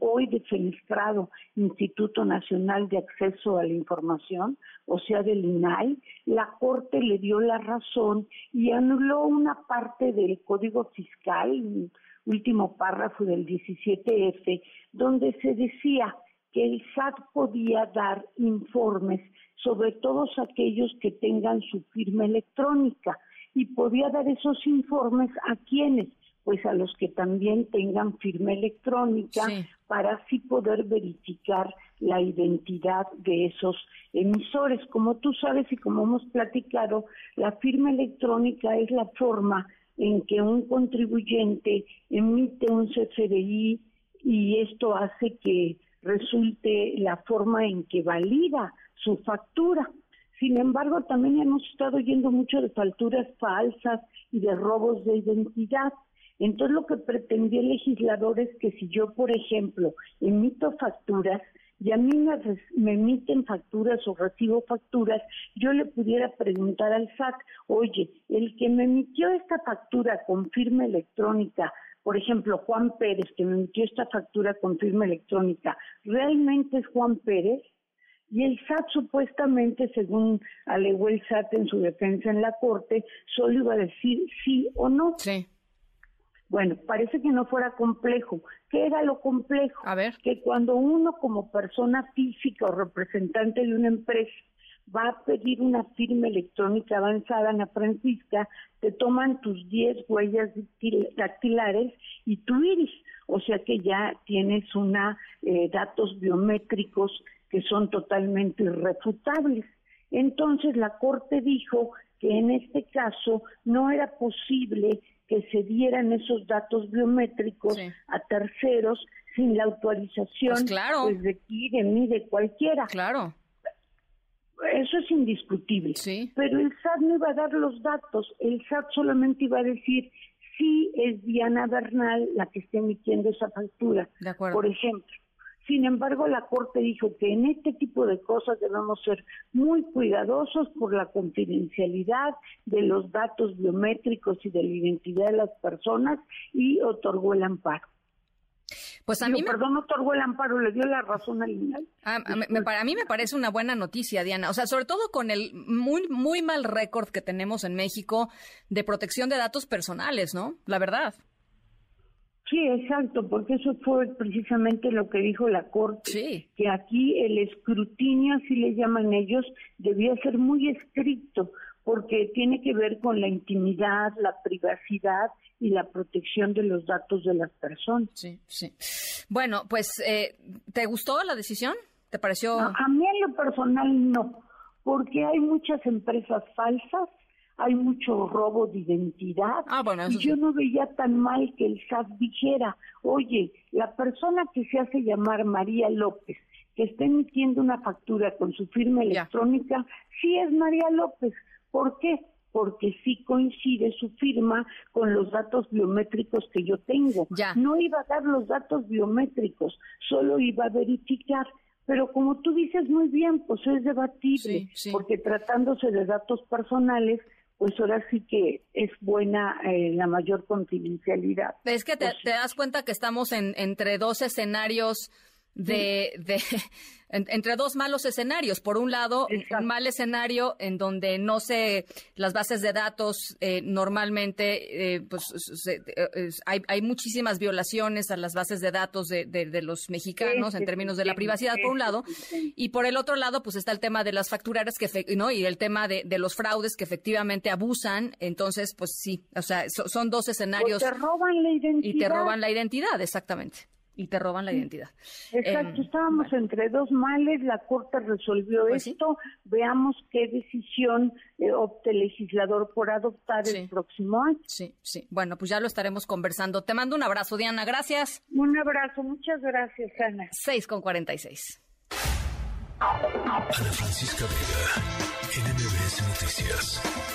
Q: hoy defenestrado Instituto Nacional de Acceso a la Información, o sea, del INAI, la Corte le dio la razón y anuló una parte del Código Fiscal, último párrafo del 17F, donde se decía que el SAT podía dar informes sobre todos aquellos que tengan su firma electrónica y podía dar esos informes a quienes pues a los que también tengan firma electrónica para así poder verificar la identidad de esos emisores. Como tú sabes y como hemos platicado, la firma electrónica es la forma en que un contribuyente emite un CFDI y esto hace que resulte la forma en que valida su factura. Sin embargo, también hemos estado oyendo mucho de facturas falsas y de robos de identidad. Entonces lo que pretendía el legislador es que si yo, por ejemplo, emito facturas y a mí me, emiten facturas o recibo facturas, yo le pudiera preguntar al SAT, oye, el que me emitió esta factura con firma electrónica, por ejemplo, Juan Pérez, que me emitió esta factura con firma electrónica, ¿realmente es Juan Pérez? Y el SAT supuestamente, según alegó el SAT en su defensa en la Corte, solo iba a decir sí o no.
B: Sí.
Q: Bueno, parece que no fuera complejo. ¿Qué era lo complejo?
B: A ver.
Q: Que cuando uno como persona física o representante de una empresa va a pedir una firma electrónica avanzada, Ana Francisca, te toman tus 10 huellas dactilares y tu iris, o sea que ya tienes una eh, datos biométricos que son totalmente irrefutables. Entonces la Corte dijo que en este caso no era posible que se dieran esos datos biométricos a terceros sin la autorización
B: pues claro.
Q: pues, de ti, de mí, de cualquiera.
B: Claro.
Q: Eso es indiscutible.
B: Sí.
Q: Pero el SAT no iba a dar los datos, el SAT solamente iba a decir si es Diana Bernal la que esté emitiendo esa factura,
B: de acuerdo.
Q: por ejemplo. Sin embargo, la Corte dijo que en este tipo de cosas debemos ser muy cuidadosos por la confidencialidad de los datos biométricos y de la identidad de las personas y otorgó el amparo.
B: Pues a mí me...
Q: Perdón, otorgó el amparo, le dio la razón al INAI.
B: Ah, para mí me parece una buena noticia, Diana. O sea, sobre todo con el muy, muy mal récord que tenemos en México de protección de datos personales, ¿no? La verdad.
Q: Sí, exacto, porque eso fue precisamente lo que dijo la Corte, que aquí el escrutinio, así le llaman ellos, debía ser muy estricto, porque tiene que ver con la intimidad, la privacidad y la protección de los datos de las personas.
B: Sí, sí. Bueno, pues, eh, ¿te gustó la decisión? ¿Te pareció?
Q: a mí en lo personal no, porque hay muchas empresas falsas hay mucho robo de identidad.
B: Ah, bueno,
Q: y yo no veía tan mal que el SAT dijera, oye, la persona que se hace llamar María López, que está emitiendo una factura con su firma electrónica, sí es María López. ¿Por qué? Porque sí coincide su firma con los datos biométricos que yo tengo. No iba a dar los datos biométricos, solo iba a verificar. Pero como tú dices muy bien, pues es debatible, porque tratándose de datos personales, pues ahora sí que es buena eh, la mayor confidencialidad.
B: Es que te, te das cuenta que estamos en, entre dos escenarios de, de [laughs] entre dos malos escenarios. Por un lado, un mal escenario en donde no se las bases de datos eh, normalmente, eh, pues eh, hay, hay, muchísimas violaciones a las bases de datos de, de, los mexicanos en términos de la privacidad, por un lado, y por el otro lado, pues está el tema de las facturaras que, ¿no? Y el tema de, de los fraudes que efectivamente abusan. Entonces, pues sí, o sea, son dos escenarios.
Q: te roban la identidad.
B: Y te roban la identidad, exactamente y te roban la identidad.
Q: Exacto, em, estábamos entre dos males, la Corte resolvió pues esto, veamos qué decisión eh, opte el legislador por adoptar el próximo año.
B: Sí, sí, bueno, pues ya lo estaremos conversando. Te mando un abrazo, Diana, gracias.
Q: Un abrazo, muchas gracias, Ana.
B: 6 con 46.
A: Ana Francisca Vega, NMBS Noticias.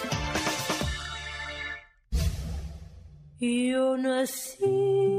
R: Yo nací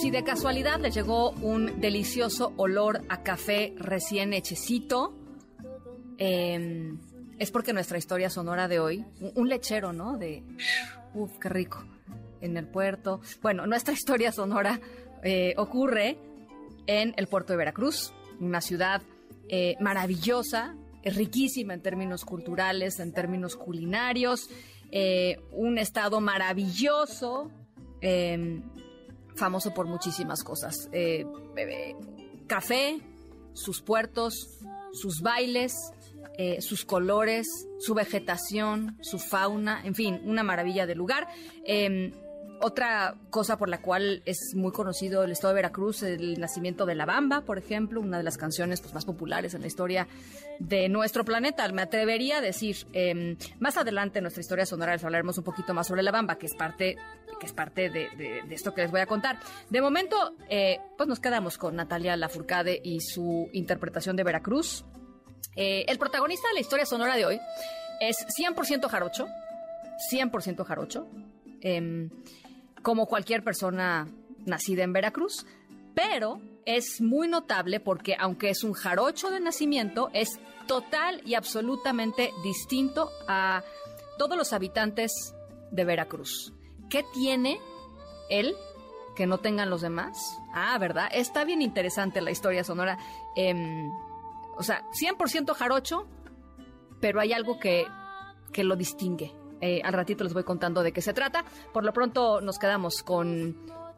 B: si de casualidad les llegó un delicioso olor a café recién hechecito, em, es porque nuestra historia sonora de hoy, un lechero, ¿no? De, uff, qué rico, en el puerto. Bueno, nuestra [laughs] historia sonora eh, ocurre en el puerto de Veracruz, una ciudad eh, maravillosa, riquísima en términos culturales, en términos culinarios, eh, un estado maravilloso, em, famoso por muchísimas cosas. Eh, café, sus puertos, sus bailes, eh, sus colores, su vegetación, su fauna, en fin, una maravilla de lugar. Em, otra cosa por la cual es muy conocido el estado de Veracruz, el nacimiento de La Bamba, por ejemplo, una de las canciones pues, más populares en la historia de nuestro planeta. Me atrevería a decir, em, más adelante en nuestra historia sonora les hablaremos un poquito más sobre La Bamba, que es parte, que es parte de, esto que les voy a contar. De momento, eh, pues nos quedamos con Natalia Lafourcade y su interpretación de Veracruz. Eh, el protagonista de la historia sonora de hoy es 100% jarocho, 100% jarocho. Em, como cualquier persona nacida en Veracruz, pero es muy notable porque aunque es un jarocho de nacimiento, es total y absolutamente distinto a todos los habitantes de Veracruz. ¿Qué tiene él que no tengan los demás? Ah, ¿verdad? Está bien interesante la historia sonora. Em, o sea, 100% jarocho, pero hay algo que, que lo distingue. Eh, al ratito les voy contando de qué se trata. Por lo pronto nos quedamos con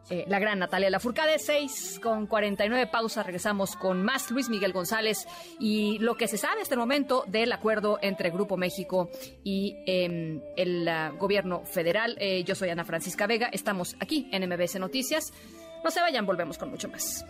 B: eh, la gran Natalia Lafourcade, 6 con 49 pausas. Regresamos con más Luis Miguel González y lo que se sabe hasta el momento del acuerdo entre Grupo México y em, el ah, gobierno federal. Eh, yo soy Ana Francisca Vega, estamos aquí en MBS Noticias. No se vayan, volvemos con mucho más.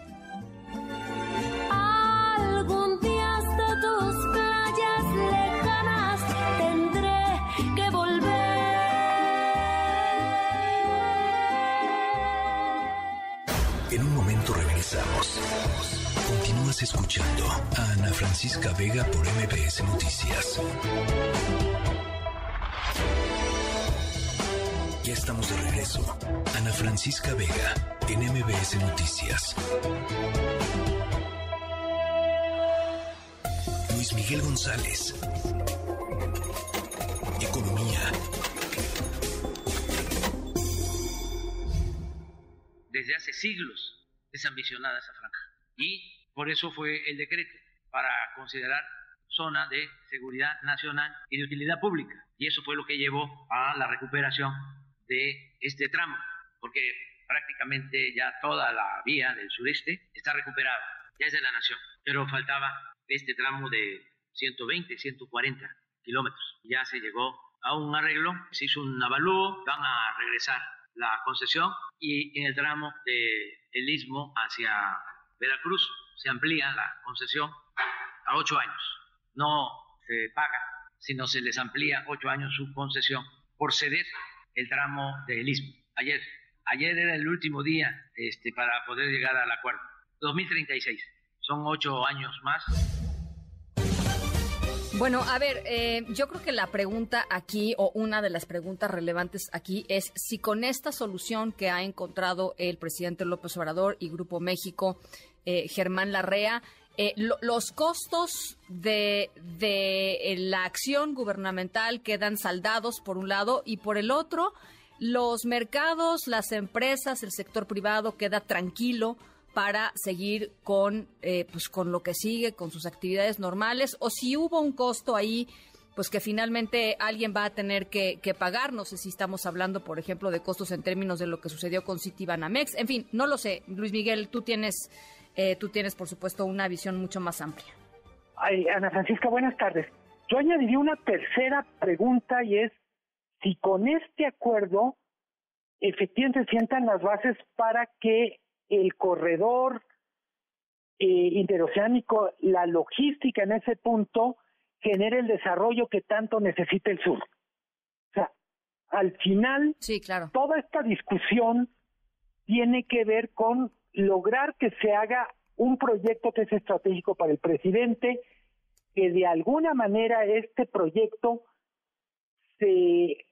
A: Continúas escuchando a Ana Francisca Vega por MBS Noticias. Ya estamos de regreso. Ana Francisca Vega, en MBS Noticias. Luis Miguel González. Economía.
D: Desde hace siglos es ambicionada esa franja. Y por eso fue el decreto, para considerar zona de seguridad nacional y de utilidad pública. Y eso fue lo que llevó a la recuperación de este tramo, porque prácticamente ya toda la vía del sureste está recuperada, ya es de la nación, pero faltaba este tramo de 120, 140 kilómetros. Ya se llegó a un arreglo, se hizo un avalúo, van a regresar la concesión y en el tramo del el istmo hacia Veracruz se amplía la concesión a ocho años. No se paga, sino se les amplía ocho años su concesión por ceder el tramo del istmo. Ayer, ayer era el último día este, para poder llegar al acuerdo. 2036, son ocho años más.
B: Bueno, a ver, eh, yo creo que la pregunta aquí, o una de las preguntas relevantes aquí, es si con esta solución que ha encontrado el presidente López Obrador y Grupo México, eh, Germán Larrea, eh, los costos de, de la acción gubernamental quedan saldados por un lado y por el otro, los mercados, las empresas, el sector privado queda tranquilo para seguir con, eh, pues con lo que sigue, con sus actividades normales, o si hubo un costo ahí, pues que finalmente alguien va a tener que, pagar. No sé si estamos hablando, por ejemplo, de costos en términos de lo que sucedió con Citibanamex. En fin, no lo sé. Luis Miguel, tú tienes, eh, tú tienes, por supuesto, una visión mucho más amplia.
S: Ay, Ana Francisca, buenas tardes. Yo añadiría una tercera pregunta y es si con este acuerdo efectivamente sientan las bases para que el corredor eh, interoceánico, la logística en ese punto genere el desarrollo que tanto necesita el sur. O sea, al final,
B: sí, claro.
S: toda esta discusión tiene que ver con lograr que se haga un proyecto que es estratégico para el presidente, que de alguna manera este proyecto se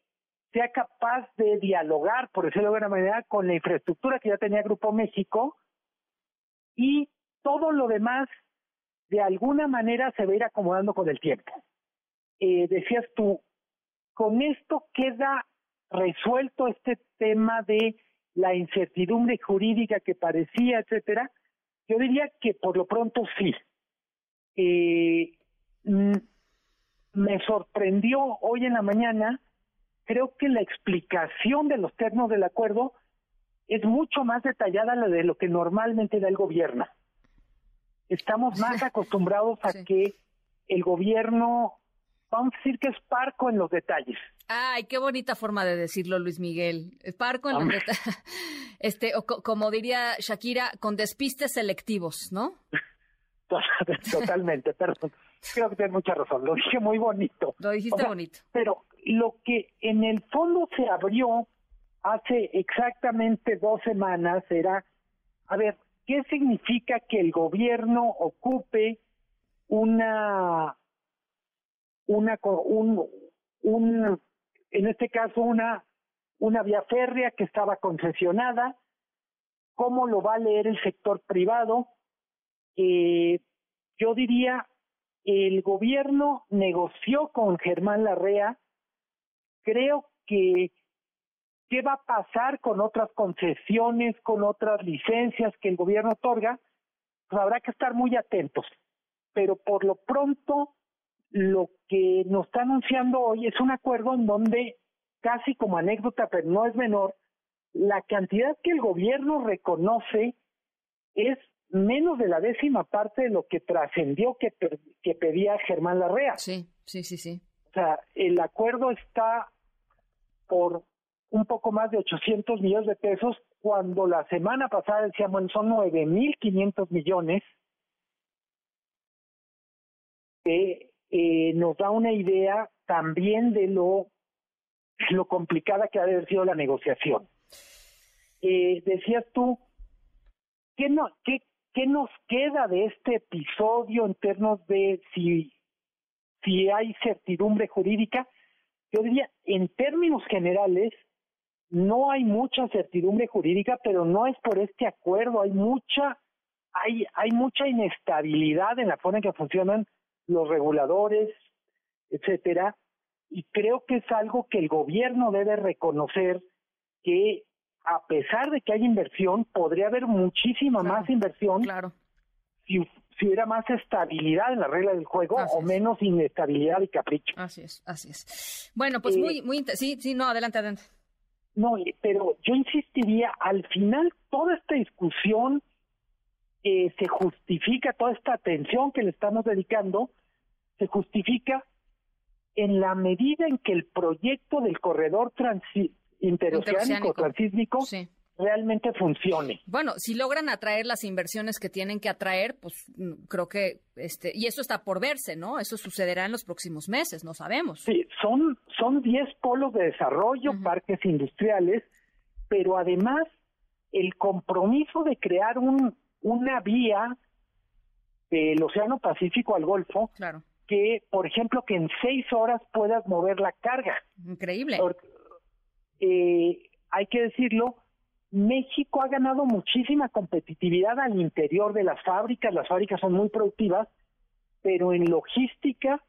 S: sea capaz de dialogar, por decirlo de alguna manera, con la infraestructura que ya tenía Grupo México y todo lo demás de alguna manera se va a ir acomodando con el tiempo. Eh, decías tú, con esto queda resuelto este tema de la incertidumbre jurídica que parecía, etcétera. Yo diría que por lo pronto sí. Eh, mm, me sorprendió hoy en la mañana creo que la explicación de los términos del acuerdo es mucho más detallada de lo que normalmente da el gobierno. Estamos más acostumbrados a que el gobierno, vamos a decir que es parco en los detalles.
B: Ay, qué bonita forma de decirlo, Luis Miguel. Parco en los detalles. [laughs] Este, o como diría Shakira, con despistes selectivos, ¿no? [laughs]
S: Totalmente, perdón. Creo que tienes mucha razón, lo dije muy bonito.
B: Lo dijiste bonito.
S: Pero lo que en el fondo se abrió hace exactamente dos semanas era, a ver, ¿qué significa que el gobierno ocupe una, una, un, un, en este caso una, una vía férrea que estaba concesionada? ¿Cómo lo va a leer el sector privado? Eh, yo diría, el gobierno negoció con Germán Larrea creo que qué va a pasar con otras concesiones, con otras licencias que el gobierno otorga, pues habrá que estar muy atentos. Pero por lo pronto, lo que nos está anunciando hoy es un acuerdo en donde, casi como anécdota, pero no es menor, la cantidad que el gobierno reconoce es menos de la décima parte de lo que trascendió que, que pedía Germán Larrea.
B: Sí, sí, sí, sí.
S: O sea, el acuerdo está por un poco más de 800 millones de pesos, cuando la semana pasada decíamos son 9.500 millones, eh, nos da una idea también de lo, lo complicada que ha de haber sido la negociación. Eh, decías tú, ¿qué, no, qué, ¿qué nos queda de este episodio en términos de si si hay certidumbre jurídica, yo diría, en términos generales, no hay mucha certidumbre jurídica, pero no es por este acuerdo, hay mucha hay hay mucha inestabilidad en la forma en que funcionan los reguladores, etcétera, y creo que es algo que el gobierno debe reconocer que a pesar de que hay inversión, podría haber muchísima más inversión
B: claro.
S: si, si hubiera más estabilidad en la regla del juego o menos inestabilidad y capricho.
B: Así es, así es. Bueno, pues
S: Eh,
B: muy, muy, sí, sí, no, adelante, adelante.
S: No, pero yo insistiría, al final toda esta discusión eh, se justifica, toda esta atención que le estamos dedicando, se justifica en la medida en que el proyecto del corredor transi- interoceánico,
B: Interoceánico.
S: transísmico, realmente funcione.
B: Bueno, si logran atraer las inversiones que tienen que atraer, pues mm, creo que, este, y eso está por verse, ¿no? Eso sucederá en los próximos meses, no sabemos.
S: Sí, son son 10 polos de desarrollo, parques industriales, pero además el compromiso de crear un una vía del Océano Pacífico al Golfo,
B: Claro,
S: que, por ejemplo, que en seis horas puedas mover la carga.
B: increíble.
S: Eh, hay que decirlo, México ha ganado muchísima competitividad al interior de las fábricas, las fábricas son muy productivas, pero en logística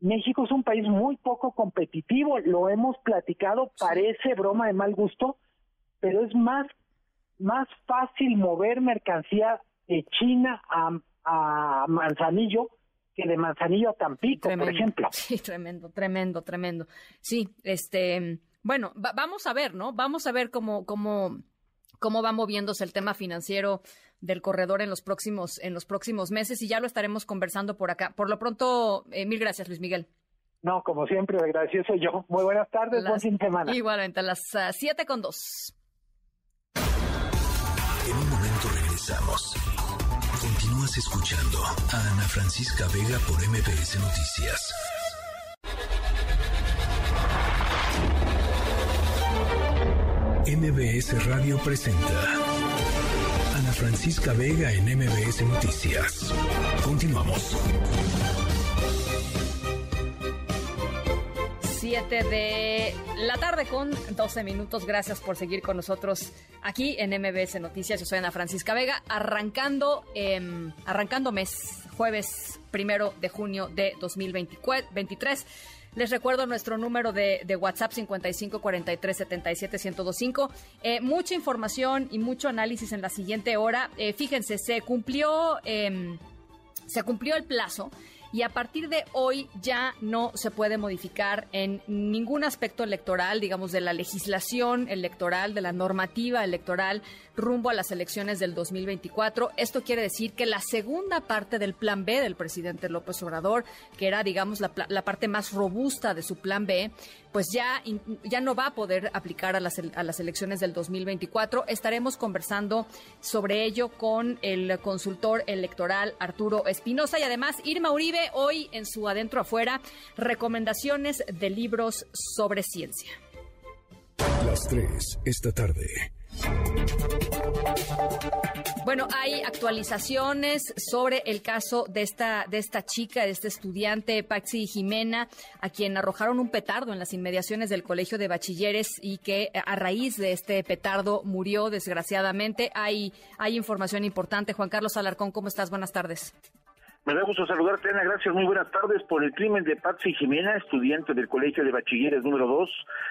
S: México es un país muy poco competitivo, lo hemos platicado, parece broma de mal gusto, pero es más más fácil mover mercancía de China a, a Manzanillo que de Manzanillo a Tampico, por ejemplo.
B: Sí, tremendo, tremendo, tremendo. Sí, este, bueno, va- vamos a ver, ¿no? Vamos a ver cómo, cómo, cómo va moviéndose el tema financiero del corredor en los próximos, en los próximos meses y ya lo estaremos conversando por acá. Por lo pronto, eh, mil gracias, Luis Miguel.
S: No, como siempre, agradecido soy yo. Muy buenas tardes, buen
B: Las-
S: fin de semana.
B: Igualmente, a las ah, siete con dos.
A: En un momento regresamos. Continúas escuchando a Ana Francisca Vega por MBS Noticias. MBS Radio presenta Ana Francisca Vega en MBS Noticias. Continuamos.
B: 7 de la tarde con 12 minutos. Gracias por seguir con nosotros aquí en MBS Noticias. Yo soy Ana Francisca Vega, arrancando, em, arrancando mes, jueves primero de junio de 2023. Les recuerdo nuestro número de, de WhatsApp 55 43 77 1025. Eh, mucha información y mucho análisis en la siguiente hora. Eh, fíjense, se cumplió, em, se cumplió el plazo y a partir de hoy ya no se puede modificar en ningún aspecto electoral, digamos, de la legislación electoral, de la normativa electoral rumbo a las elecciones del 2024. Esto quiere decir que la segunda parte del plan B del presidente López Obrador, que era, digamos, la, la parte más robusta de su plan B, pues ya, ya no va a poder aplicar a las, a las elecciones del 2024. Estaremos conversando sobre ello con el consultor electoral Arturo Espinosa y además Irma Uribe hoy en su Adentro Afuera, recomendaciones de libros sobre ciencia.
A: Las 3 esta tarde.
B: Bueno, hay actualizaciones sobre el caso de esta, de esta chica, de este estudiante, Paxi Jimena, a quien arrojaron un petardo en las inmediaciones del colegio de bachilleres y que a raíz de este petardo murió desgraciadamente. Hay, hay información importante. Juan Carlos Alarcón, ¿cómo estás? Buenas tardes.
T: Me da gusto saludarte, Ana. Gracias. Muy buenas tardes. Por el crimen de Patsy Jimena, estudiante del Colegio de Bachilleres número 2,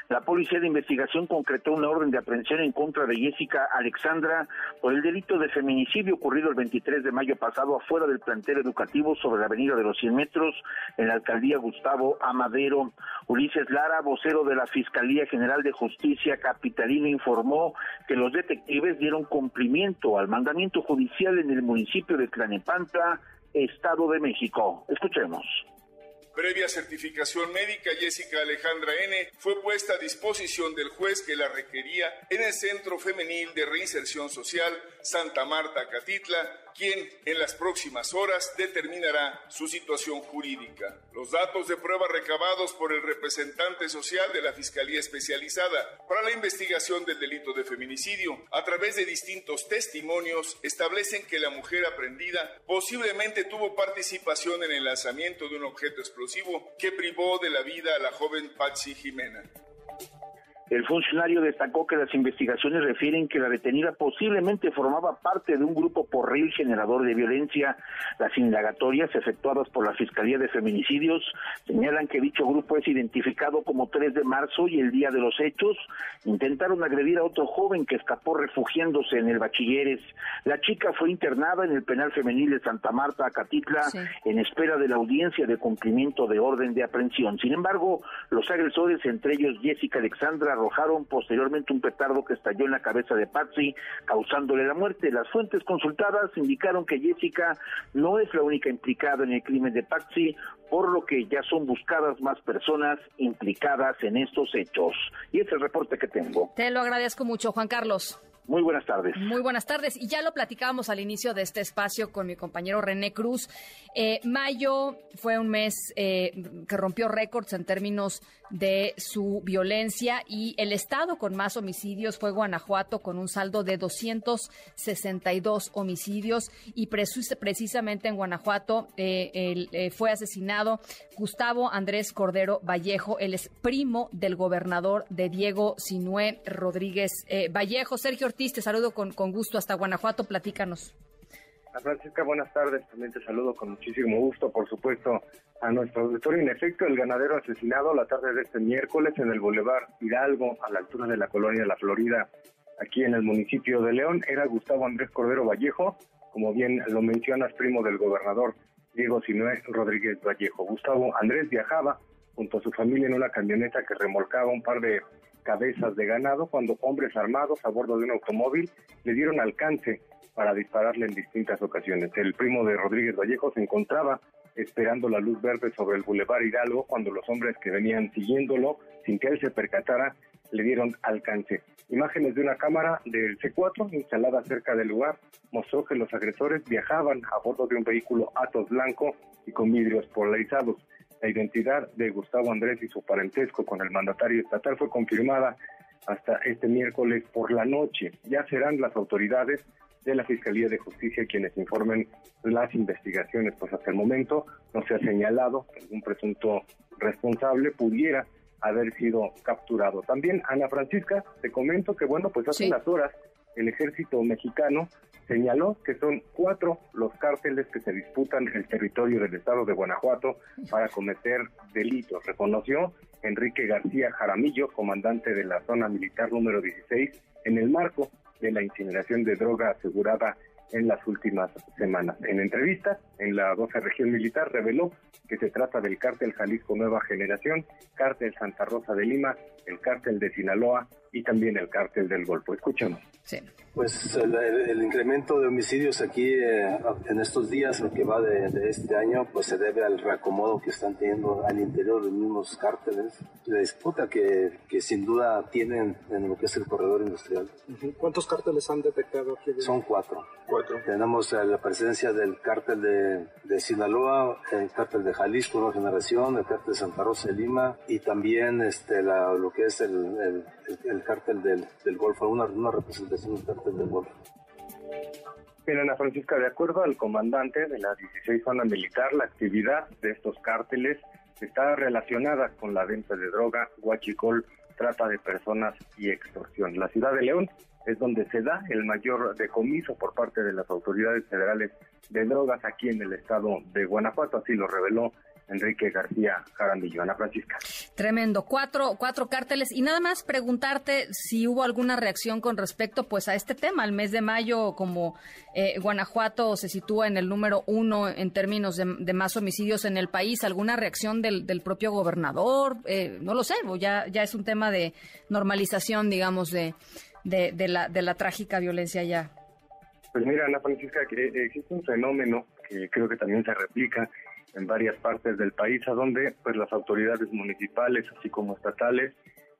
T: la Policía de Investigación concretó una orden de aprehensión en contra de Jessica Alexandra por el delito de feminicidio ocurrido el 23 de mayo pasado afuera del plantel educativo sobre la Avenida de los 100 Metros en la alcaldía Gustavo Amadero. Ulises Lara, vocero de la Fiscalía General de Justicia Capitalina, informó que los detectives dieron cumplimiento al mandamiento judicial en el municipio de Tlanepantla, Estado de México. Escuchemos.
U: Previa certificación médica, Jessica Alejandra N. fue puesta a disposición del juez que la requería en el Centro Femenil de Reinserción Social Santa Marta Catitla, quien en las próximas horas determinará su situación jurídica. Los datos de prueba recabados por el representante social de la Fiscalía Especializada para la investigación del delito de feminicidio a través de distintos testimonios establecen que la mujer aprendida posiblemente tuvo participación en el lanzamiento de un objeto explosivo que privó de la vida a la joven Patsy Jimena.
T: El funcionario destacó que las investigaciones refieren que la detenida posiblemente formaba parte de un grupo porril generador de violencia. Las indagatorias efectuadas por la Fiscalía de Feminicidios señalan que dicho grupo es identificado como 3 de marzo y el día de los hechos intentaron agredir a otro joven que escapó refugiándose en el Bachilleres. La chica fue internada en el penal femenil de Santa Marta, Acatitla, en espera de la audiencia de cumplimiento de orden de aprehensión. Sin embargo, los agresores, entre ellos Jessica Alexandra, arrojaron posteriormente un petardo que estalló en la cabeza de Patsy, causándole la muerte. Las fuentes consultadas indicaron que Jessica no es la única implicada en el crimen de Patsy, por lo que ya son buscadas más personas implicadas en estos hechos. Y es el reporte que tengo.
B: Te lo agradezco mucho, Juan Carlos.
T: Muy buenas tardes.
B: Muy buenas tardes. Y ya lo platicábamos al inicio de este espacio con mi compañero René Cruz. Eh, mayo fue un mes eh, que rompió récords en términos de su violencia y el estado con más homicidios fue Guanajuato con un saldo de 262 homicidios y precisamente en Guanajuato eh, fue asesinado Gustavo Andrés Cordero Vallejo, él es primo del gobernador de Diego Sinué Rodríguez Vallejo. Sergio te saludo con, con gusto hasta Guanajuato, platícanos.
C: Francisca, buenas tardes, también te saludo con muchísimo gusto, por supuesto, a nuestro auditorio. En efecto, el ganadero asesinado la tarde de este miércoles en el Boulevard Hidalgo, a la altura de la colonia La Florida, aquí en el municipio de León, era Gustavo Andrés Cordero Vallejo, como bien lo mencionas, primo del gobernador Diego Sinué Rodríguez Vallejo. Gustavo Andrés viajaba junto a su familia en una camioneta que remolcaba un par de cabezas de ganado cuando hombres armados a bordo de un automóvil le dieron alcance para dispararle en distintas ocasiones. El primo de Rodríguez Vallejo se encontraba esperando la luz verde sobre el Boulevard Hidalgo cuando los hombres que venían siguiéndolo, sin que él se percatara, le dieron alcance. Imágenes de una cámara del C4 instalada cerca del lugar mostró que los agresores viajaban a bordo de un vehículo Atos blanco y con vidrios polarizados. La identidad de Gustavo Andrés y su parentesco con el mandatario estatal fue confirmada hasta este miércoles por la noche. Ya serán las autoridades de la Fiscalía de Justicia quienes informen las investigaciones, pues hasta el momento no se ha señalado que algún presunto responsable pudiera haber sido capturado. También, Ana Francisca, te comento que, bueno, pues hace unas horas el ejército mexicano señaló que son cuatro los cárteles que se disputan el territorio del estado de Guanajuato para cometer delitos. Reconoció Enrique García Jaramillo, comandante de la zona militar número 16, en el marco de la incineración de droga asegurada en las últimas semanas. En entrevista en la 12 región militar reveló que se trata del cártel Jalisco Nueva Generación, cártel Santa Rosa de Lima, el cártel de Sinaloa y también el cártel del Golfo. Escuchemos.
V: Pues el, incremento de homicidios aquí eh, en estos días, lo que va de, este año, pues se debe al reacomodo que están teniendo al interior de los mismos cárteles, la disputa que, que, sin duda tienen en lo que es el corredor industrial.
W: ¿Cuántos cárteles han detectado aquí?
V: Son cuatro. Cuatro. Tenemos eh, la presencia del cártel de, de, Sinaloa, el cártel de Jalisco Nueva Generación, el cártel de Santa Rosa de Lima y también este, la, lo que es el, el, cártel del, del Golfo, una, una representación
C: Bien, Ana Francisca, de acuerdo al comandante de la 16 zona militar, la actividad de estos cárteles está relacionada con la venta de droga, guachicol, trata de personas y extorsión. La ciudad de León es donde se da el mayor decomiso por parte de las autoridades federales de drogas aquí en el estado de Guanajuato, así lo reveló Enrique García Jaramillo. Ana Francisca.
B: Tremendo. Cuatro, cuatro cárteles. Y nada más preguntarte si hubo alguna reacción con respecto pues a este tema. El mes de mayo, como eh, Guanajuato se sitúa en el número uno en términos de, más homicidios en el país, ¿alguna reacción del, del propio gobernador? Eh, no lo sé, ya, ya es un tema de normalización, digamos, de, de, la, de la trágica violencia ya.
C: Pues mira, Ana Francisca, que existe un fenómeno que creo que también se replica en varias partes del país, a donde pues las autoridades municipales, así como estatales,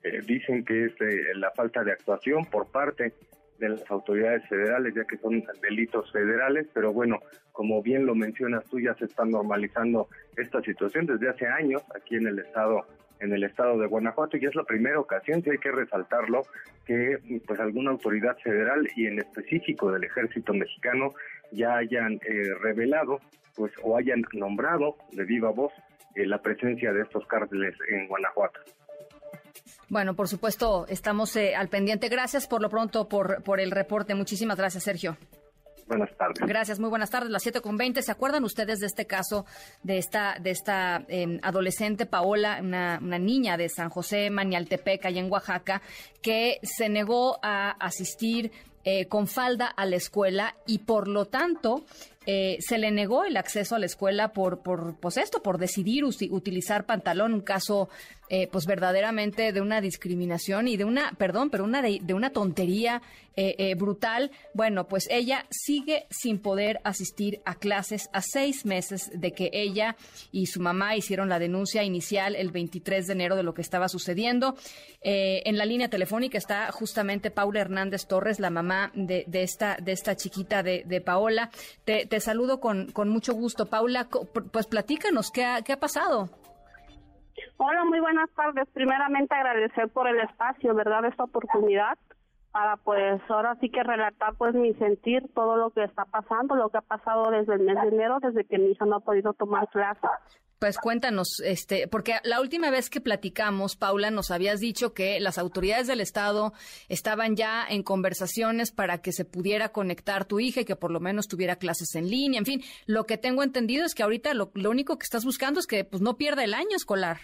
C: eh, dicen que es eh, la falta de actuación por parte de las autoridades federales, ya que son delitos federales, pero bueno, como bien lo mencionas tú, ya se está normalizando esta situación desde hace años aquí en el estado en el estado de Guanajuato y es la primera ocasión, que hay que resaltarlo, que pues alguna autoridad federal y en específico del ejército mexicano ya hayan eh, revelado pues o hayan nombrado de viva voz eh, la presencia de estos cárteles en Guanajuato.
B: Bueno, por supuesto, estamos eh, al pendiente. Gracias por lo pronto por, por el reporte. Muchísimas gracias, Sergio.
C: Buenas tardes.
B: Gracias, muy buenas tardes. Las 7 con 20. ¿Se acuerdan ustedes de este caso de esta, de esta em, adolescente Paola, una, una, niña de San José Manialtepec, allá en Oaxaca, que se negó a asistir eh, con falda a la escuela y por lo tanto eh, se le negó el acceso a la escuela por, por pues esto, por decidir utilizar pantalón, un caso eh, pues verdaderamente de una discriminación y de una, perdón, pero una de, una tontería eh, brutal. Bueno, pues ella sigue sin poder asistir a clases a seis meses de que ella y su mamá hicieron la denuncia inicial el 23 de enero de lo que estaba sucediendo. en la línea telefónica está justamente Paula Hernández Torres, la mamá de, esta, de esta chiquita de, de Paola. Te, te saludo con, con mucho gusto. Paula, pues platícanos, ¿qué ha, qué ha pasado?
X: Hola, muy buenas tardes. Primeramente agradecer por el espacio, ¿verdad? Esta oportunidad para pues ahora sí que relatar pues mi sentir, todo lo que está pasando, lo que ha pasado desde el mes de enero, desde que mi hija no ha podido tomar clases.
B: Pues cuéntanos, este, porque la última vez que platicamos, Paula, nos habías dicho que las autoridades del Estado estaban ya en conversaciones para que se pudiera conectar tu hija y que por lo menos tuviera clases en línea. En fin, lo que tengo entendido es que ahorita lo, lo único que estás buscando es que pues no pierda el año escolar.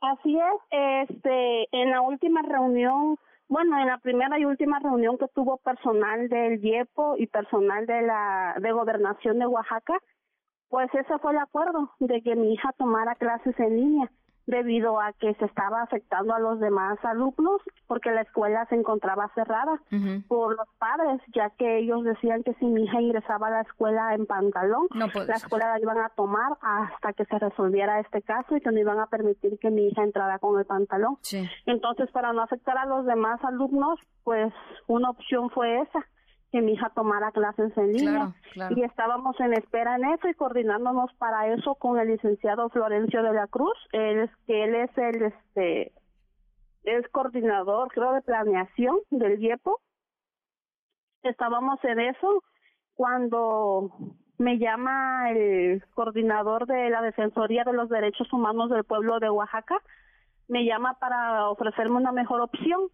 X: Así es, este, en la última reunión, bueno, en la primera y última reunión que tuvo personal del IEPO y personal de la de Gobernación de Oaxaca, pues ese fue el acuerdo de que mi hija tomara clases en línea debido a que se estaba afectando a los demás alumnos porque la escuela se encontraba cerrada por los padres, ya que ellos decían que si mi hija ingresaba a la escuela en pantalón, la escuela la iban a tomar hasta que se resolviera este caso y que no iban a permitir que mi hija entrara con el pantalón. Entonces, para no afectar a los demás alumnos, pues una opción fue esa que mi hija tomara clases en línea. Y estábamos en espera en eso y coordinándonos para eso con el licenciado Florencio de la Cruz, él es que él es el este es coordinador creo de planeación del IEPO. Estábamos en eso cuando me llama el coordinador de la Defensoría de los Derechos Humanos del pueblo de Oaxaca, me llama para ofrecerme una mejor opción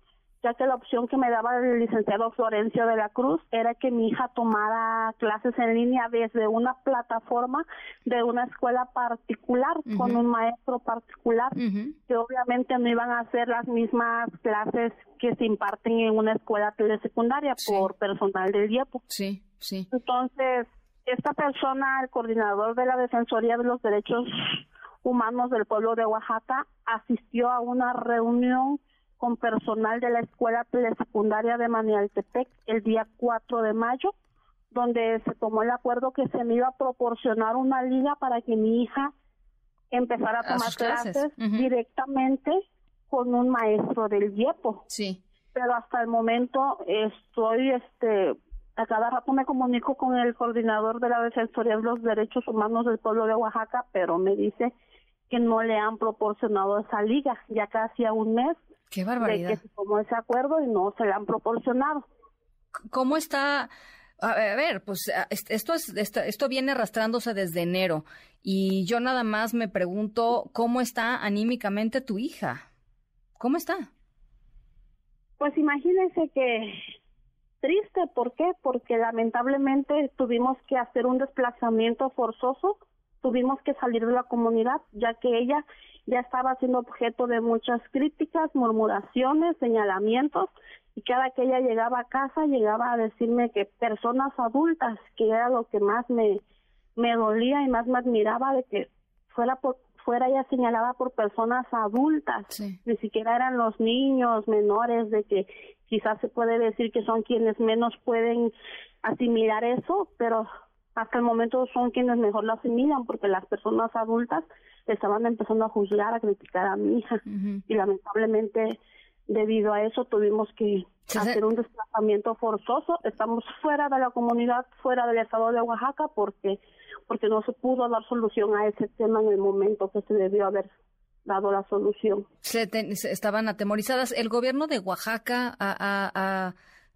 X: ya que la opción que me daba el licenciado Florencio de la Cruz era que mi hija tomara clases en línea desde una plataforma de una escuela particular con un maestro particular, que obviamente no iban a ser las mismas clases que se imparten en una escuela telesecundaria por personal del IEPO.
B: Sí, sí.
X: Entonces, esta persona, el coordinador de la Defensoría de los Derechos Humanos del pueblo de Oaxaca, asistió a una reunión con personal de la escuela telesecundaria de Manialtepec el día 4 de mayo, donde se tomó el acuerdo que se me iba a proporcionar una liga para que mi hija empezara a tomar clases, directamente con un maestro del IEPO.
B: Sí.
X: Pero hasta el momento estoy, este, a cada rato me comunico con el coordinador de la Defensoría de los Derechos Humanos del pueblo de Oaxaca, pero me dice que no le han proporcionado esa liga, ya casi a un mes
B: Qué barbaridad.
X: De que se tomó ese acuerdo y no se le han proporcionado.
B: ¿Cómo está? A ver, pues esto, es, esto, viene arrastrándose desde enero y yo nada más me pregunto cómo está anímicamente tu hija. ¿Cómo está?
X: Pues imagínense que triste, ¿por qué? Porque lamentablemente tuvimos que hacer un desplazamiento forzoso, tuvimos que salir de la comunidad, ya que ella ya estaba siendo objeto de muchas críticas, murmuraciones, señalamientos y cada que ella llegaba a casa llegaba a decirme que personas adultas, que era lo que más me, me dolía y más me admiraba de que fuera por fuera ella señalada por personas adultas, ni siquiera eran los niños menores, de que quizás se puede decir que son quienes menos pueden asimilar eso, pero hasta el momento son quienes mejor lo asimilan, porque las personas adultas estaban empezando a juzgar, a criticar a mi hija. Y lamentablemente, debido a eso, tuvimos que hacer un desplazamiento forzoso. Estamos fuera de la comunidad, fuera del estado de Oaxaca, porque porque no se pudo dar solución a ese tema en el momento que se debió haber dado la solución.
B: Se, estaban atemorizadas. ¿El gobierno de Oaxaca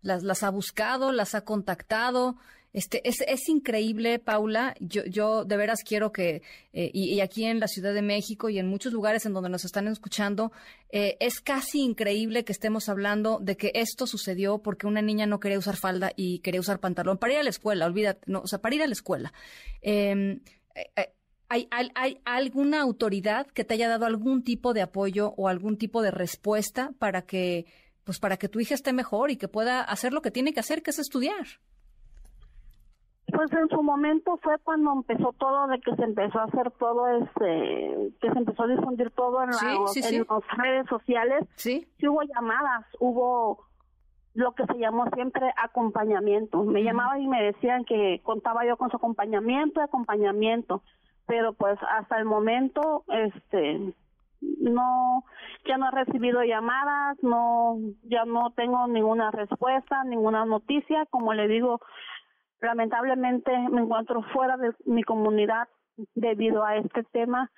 B: las, las ha buscado, las ha contactado? Este, es, es increíble, Paula. Yo, yo de veras quiero que, eh, y, aquí en la Ciudad de México y en muchos lugares en donde nos están escuchando, eh, es casi increíble que estemos hablando de que esto sucedió porque una niña no quería usar falda y quería usar pantalón para ir a la escuela, olvídate, no, o sea, para ir a la escuela. Em, eh, ¿Hay, hay, alguna autoridad que te haya dado algún tipo de apoyo o algún tipo de respuesta para que, pues para que tu hija esté mejor y que pueda hacer lo que tiene que hacer, que es estudiar?
X: Pues en su momento fue cuando empezó todo, de que se empezó a hacer todo, este, que se empezó a difundir todo en, las redes sociales.
B: Sí.
X: Sí hubo llamadas, hubo lo que se llamó siempre acompañamiento. Me llamaban y me decían que contaba yo con su acompañamiento, acompañamiento, pero pues hasta el momento, este, no, ya no he recibido llamadas, no, ya no tengo ninguna respuesta, ninguna noticia, como le digo, lamentablemente me encuentro fuera de mi comunidad debido a este tema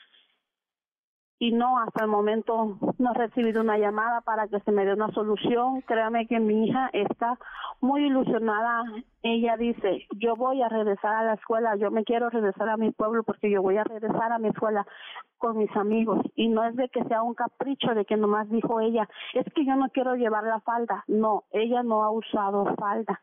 X: y no, hasta el momento no he recibido una llamada para que se me dé una solución. Créame que mi hija está muy ilusionada. Ella dice, yo voy a regresar a la escuela, yo me quiero regresar a mi pueblo porque yo voy a regresar a mi escuela con mis amigos. Y no es de que sea un capricho de que nomás dijo ella, es que yo no quiero llevar la falda. No, ella no ha usado falda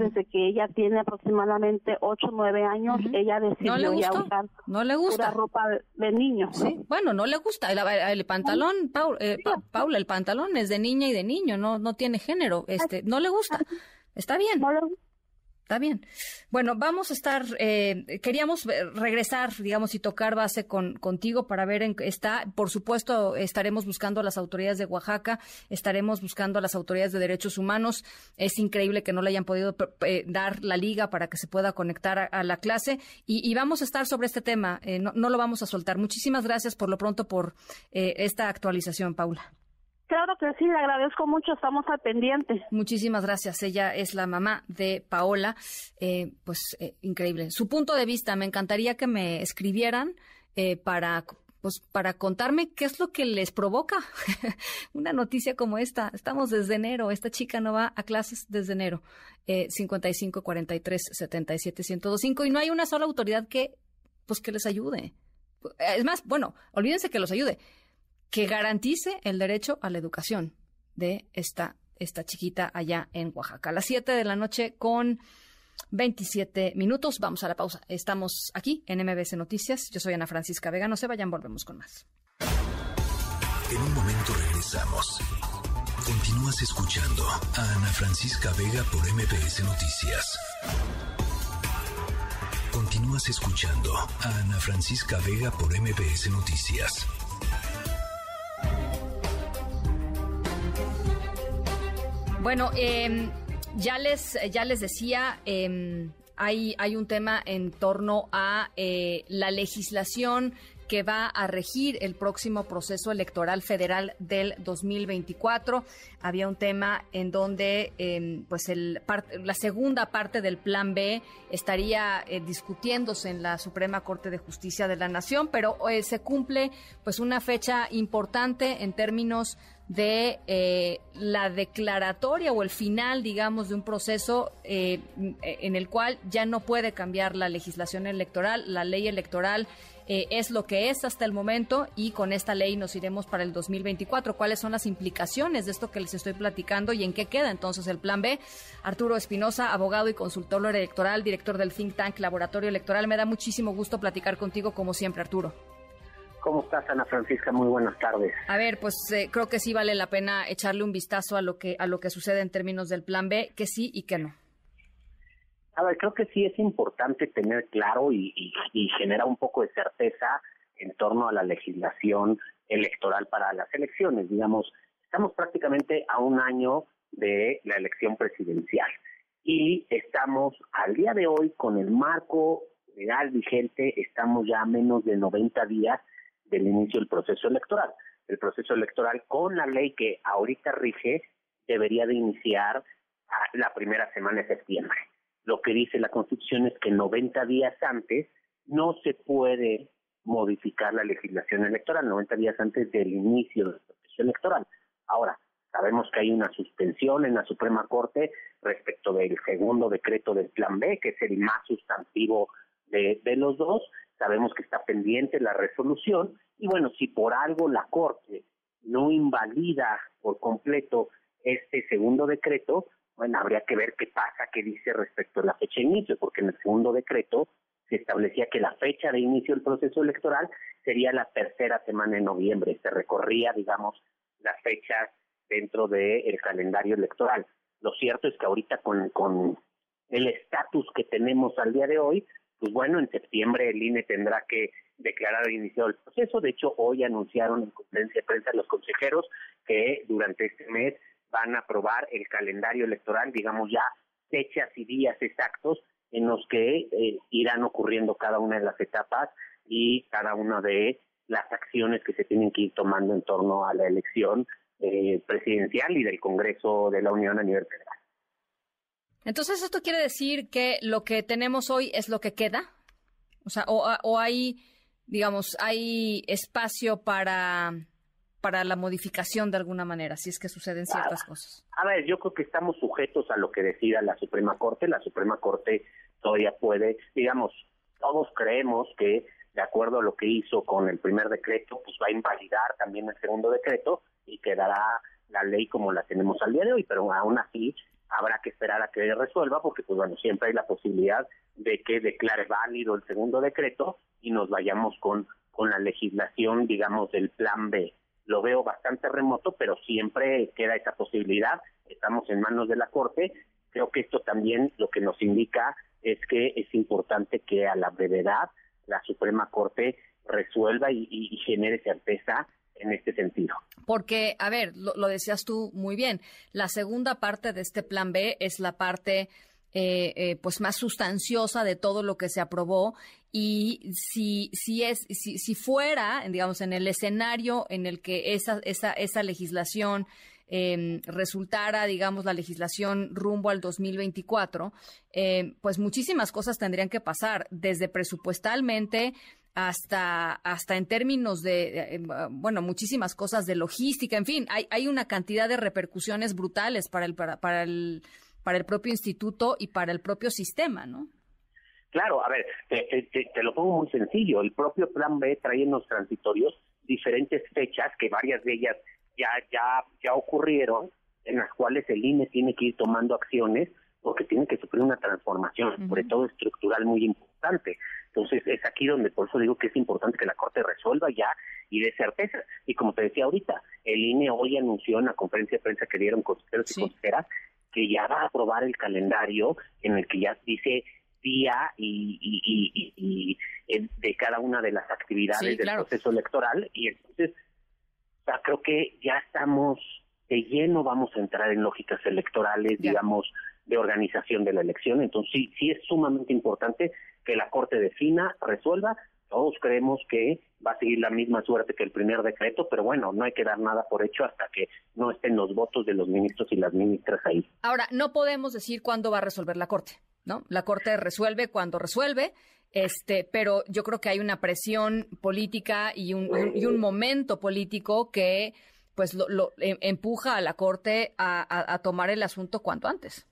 X: desde que ella tiene aproximadamente 8 o 9 años, ella decidió
B: ¿No
X: ya usar
B: no le gusta.
X: ropa de, niño.
B: Sí, bueno, no le gusta. El, pantalón, eh, Paula, el pantalón es de niña y de niño, no no tiene género. este No le gusta. Está bien. Está bien. Bueno, vamos a estar, eh, queríamos regresar, digamos, y tocar base con, contigo para ver en qué está. Por supuesto, estaremos buscando a las autoridades de Oaxaca, estaremos buscando a las autoridades de derechos humanos. Es increíble que no le hayan podido eh, dar la liga para que se pueda conectar a, la clase. Y, vamos a estar sobre este tema. Eh, no, no, lo vamos a soltar. Muchísimas gracias por lo pronto por esta actualización, Paula.
X: Claro que sí, le agradezco mucho, estamos al pendiente.
B: Muchísimas gracias. Ella es la mamá de Paola. Eh, pues eh, increíble. Su punto de vista, me encantaría que me escribieran eh, para pues para contarme qué es lo que les provoca [laughs] una noticia como esta. Estamos desde enero, esta chica no va a clases desde enero. Eh, 55 43 77 105 y no hay una sola autoridad que pues que les ayude. Es más, bueno, olvídense que los ayude que garantice el derecho a la educación de esta, esta chiquita allá en Oaxaca. A las 7 de la noche con 27 minutos. Vamos a la pausa. Estamos aquí en MBS Noticias. Yo soy Ana Francisca Vega. No se vayan, volvemos con más.
A: En un momento regresamos. Continúas escuchando a Ana Francisca Vega por MBS Noticias. Continúas escuchando a Ana Francisca Vega por MBS Noticias.
B: Bueno, em, ya, les, ya les decía, em, hay, hay un tema en torno a eh, la legislación que va a regir el próximo proceso electoral federal del 2024. Había un tema en donde em, pues el, la segunda parte del Plan B estaría eh, discutiéndose en la Suprema Corte de Justicia de la Nación, pero eh, se cumple pues una fecha importante en términos de eh, la declaratoria o el final, digamos, de un proceso en el cual ya no puede cambiar la legislación electoral, la ley electoral eh, es lo que es hasta el momento y con esta ley nos iremos para el 2024. ¿Cuáles son las implicaciones de esto que les estoy platicando y en qué queda entonces el plan B? Arturo Espinosa, abogado y consultor electoral, director del think tank Laboratorio Electoral. Me da muchísimo gusto platicar contigo como siempre, Arturo.
Y: ¿Cómo estás, Ana Francisca? Muy buenas tardes.
B: A ver, pues eh, creo que sí vale la pena echarle un vistazo a lo que a lo que sucede en términos del Plan B, que sí y que no.
Y: A creo que sí es importante tener claro y, y, genera un poco de certeza en torno a la legislación electoral para las elecciones. Digamos, estamos prácticamente a un año de la elección presidencial y estamos al día de hoy con el marco legal vigente, estamos ya a menos de 90 días del inicio del proceso electoral. El proceso electoral con la ley que ahorita rige debería de iniciar la primera semana de septiembre. Lo que dice la Constitución es que 90 días antes no se puede modificar la legislación electoral, 90 días antes del inicio del proceso electoral. Ahora, Sabemos que hay una suspensión en la Suprema Corte respecto del segundo decreto del Plan B, que es el más sustantivo de, de los dos. Sabemos que está pendiente la resolución y bueno, si por algo la Corte no invalida por completo este segundo decreto, bueno, habría que ver qué pasa, qué dice respecto a la fecha de inicio, porque en el segundo decreto se establecía que la fecha de inicio del proceso electoral sería la tercera semana de noviembre, se recorría, digamos, las fechas dentro del calendario electoral. Lo cierto es que ahorita con, con el estatus que tenemos al día de hoy, pues bueno, en septiembre el INE tendrá que declarar el inicio del proceso. De hecho, hoy anunciaron en conferencia de prensa los consejeros que durante este mes van a aprobar el calendario electoral, digamos ya fechas y días exactos en los que eh, irán ocurriendo cada una de las etapas y cada una de las acciones que se tienen que ir tomando en torno a la elección eh, presidencial y del Congreso de la Unión a nivel federal.
B: Entonces, ¿esto quiere decir que lo que tenemos hoy es lo que queda? O sea, o, o hay, digamos, hay espacio para para la modificación de alguna manera, si es que suceden ciertas cosas?
Y: A ver, yo creo que estamos sujetos a lo que decida la Suprema Corte. La Suprema Corte todavía puede, digamos, todos creemos que de acuerdo a lo que hizo con el primer decreto, pues va a invalidar también el segundo decreto y quedará la ley como la tenemos al día de hoy, pero aún así habrá que esperar a que resuelva porque pues bueno, siempre hay la posibilidad de que declare válido el segundo decreto y nos vayamos con con la legislación, digamos, del plan B lo veo bastante remoto, pero siempre queda esa posibilidad. Estamos en manos de la Corte. Creo que esto también lo que nos indica es que es importante que a la brevedad la Suprema Corte resuelva y, genere certeza en este sentido.
B: Porque, a ver, lo, decías tú muy bien, la segunda parte de este plan B es la parte eh, eh, pues más sustanciosa de todo lo que se aprobó. Y si, si, es, si, si fuera, digamos, en el escenario en el que esa, esa, esa legislación eh, resultara, digamos, la legislación rumbo al 2024, eh, pues muchísimas cosas tendrían que pasar, desde presupuestalmente hasta, hasta en términos de, em, bueno, muchísimas cosas de logística, en fin, hay, hay una cantidad de repercusiones brutales para el, para, para el, para el propio instituto y para el propio sistema, ¿no?
Y: Claro, a ver, te, lo pongo muy sencillo. El propio Plan B trae en los transitorios diferentes fechas, que varias de ellas ya, ya, ya ocurrieron, en las cuales el INE tiene que ir tomando acciones porque tiene que sufrir una transformación, sobre todo estructural, muy importante. Entonces, es aquí donde por eso digo que es importante que la Corte resuelva ya y dé certeza. Y como te decía ahorita, el INE hoy anunció en la conferencia de prensa que dieron consejeros y consejeras que ya va a aprobar el calendario en el que ya dice día y, de cada una de las actividades del proceso electoral. Y entonces creo que ya estamos de lleno vamos a entrar en lógicas electorales digamos de organización de la elección. Entonces sí sí es sumamente importante que la corte defina resuelva todos creemos que va a seguir la misma suerte que el primer decreto, pero bueno, no hay que dar nada por hecho hasta que no estén los votos de los ministros y las ministras ahí.
B: Ahora, no podemos decir cuándo va a resolver la Corte. ¿no? La Corte resuelve cuando resuelve, este, pero yo creo que hay una presión política y un, y un, momento político que pues lo, em, empuja a la Corte a, tomar el asunto cuanto antes.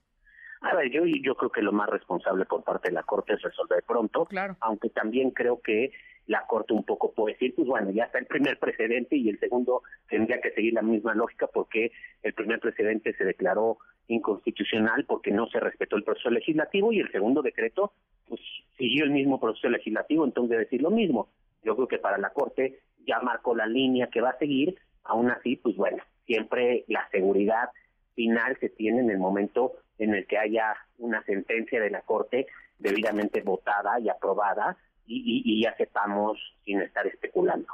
Y: A ver, yo, yo creo que lo más responsable por parte de la Corte es resolver pronto, claro. aunque también creo que la Corte un poco puede decir, pues bueno, ya está el primer precedente y el segundo tendría que seguir la misma lógica porque el primer precedente se declaró inconstitucional porque no se respetó el proceso legislativo y el segundo decreto pues siguió el mismo proceso legislativo, entonces decir lo mismo. Yo creo que para la Corte ya marcó la línea que va a seguir, aún así, pues bueno, siempre la seguridad final se tiene en el momento en el que haya una sentencia de la Corte debidamente votada y aprobada y, y ya sepamos sin estar especulando.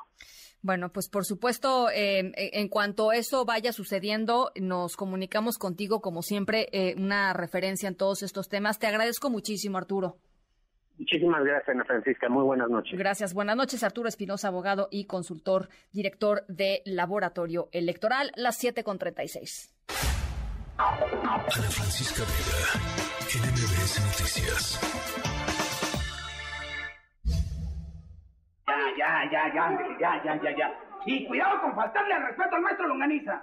B: Bueno, pues por supuesto, em, e, en cuanto eso vaya sucediendo, nos comunicamos contigo, como siempre, eh, una referencia en todos estos temas. Te agradezco muchísimo, Arturo.
Y: Muchísimas gracias, Ana Francisca. Muy buenas noches.
B: Gracias. Buenas noches, Arturo Espinosa, abogado y consultor, director de Laboratorio Electoral, las 7.36.
A: Ana Francisca Vega, NMBS Noticias.
Z: ya, ya, ya, ya, ya, ya, ya, ya. Y cuidado con faltarle al respeto al maestro Longaniza.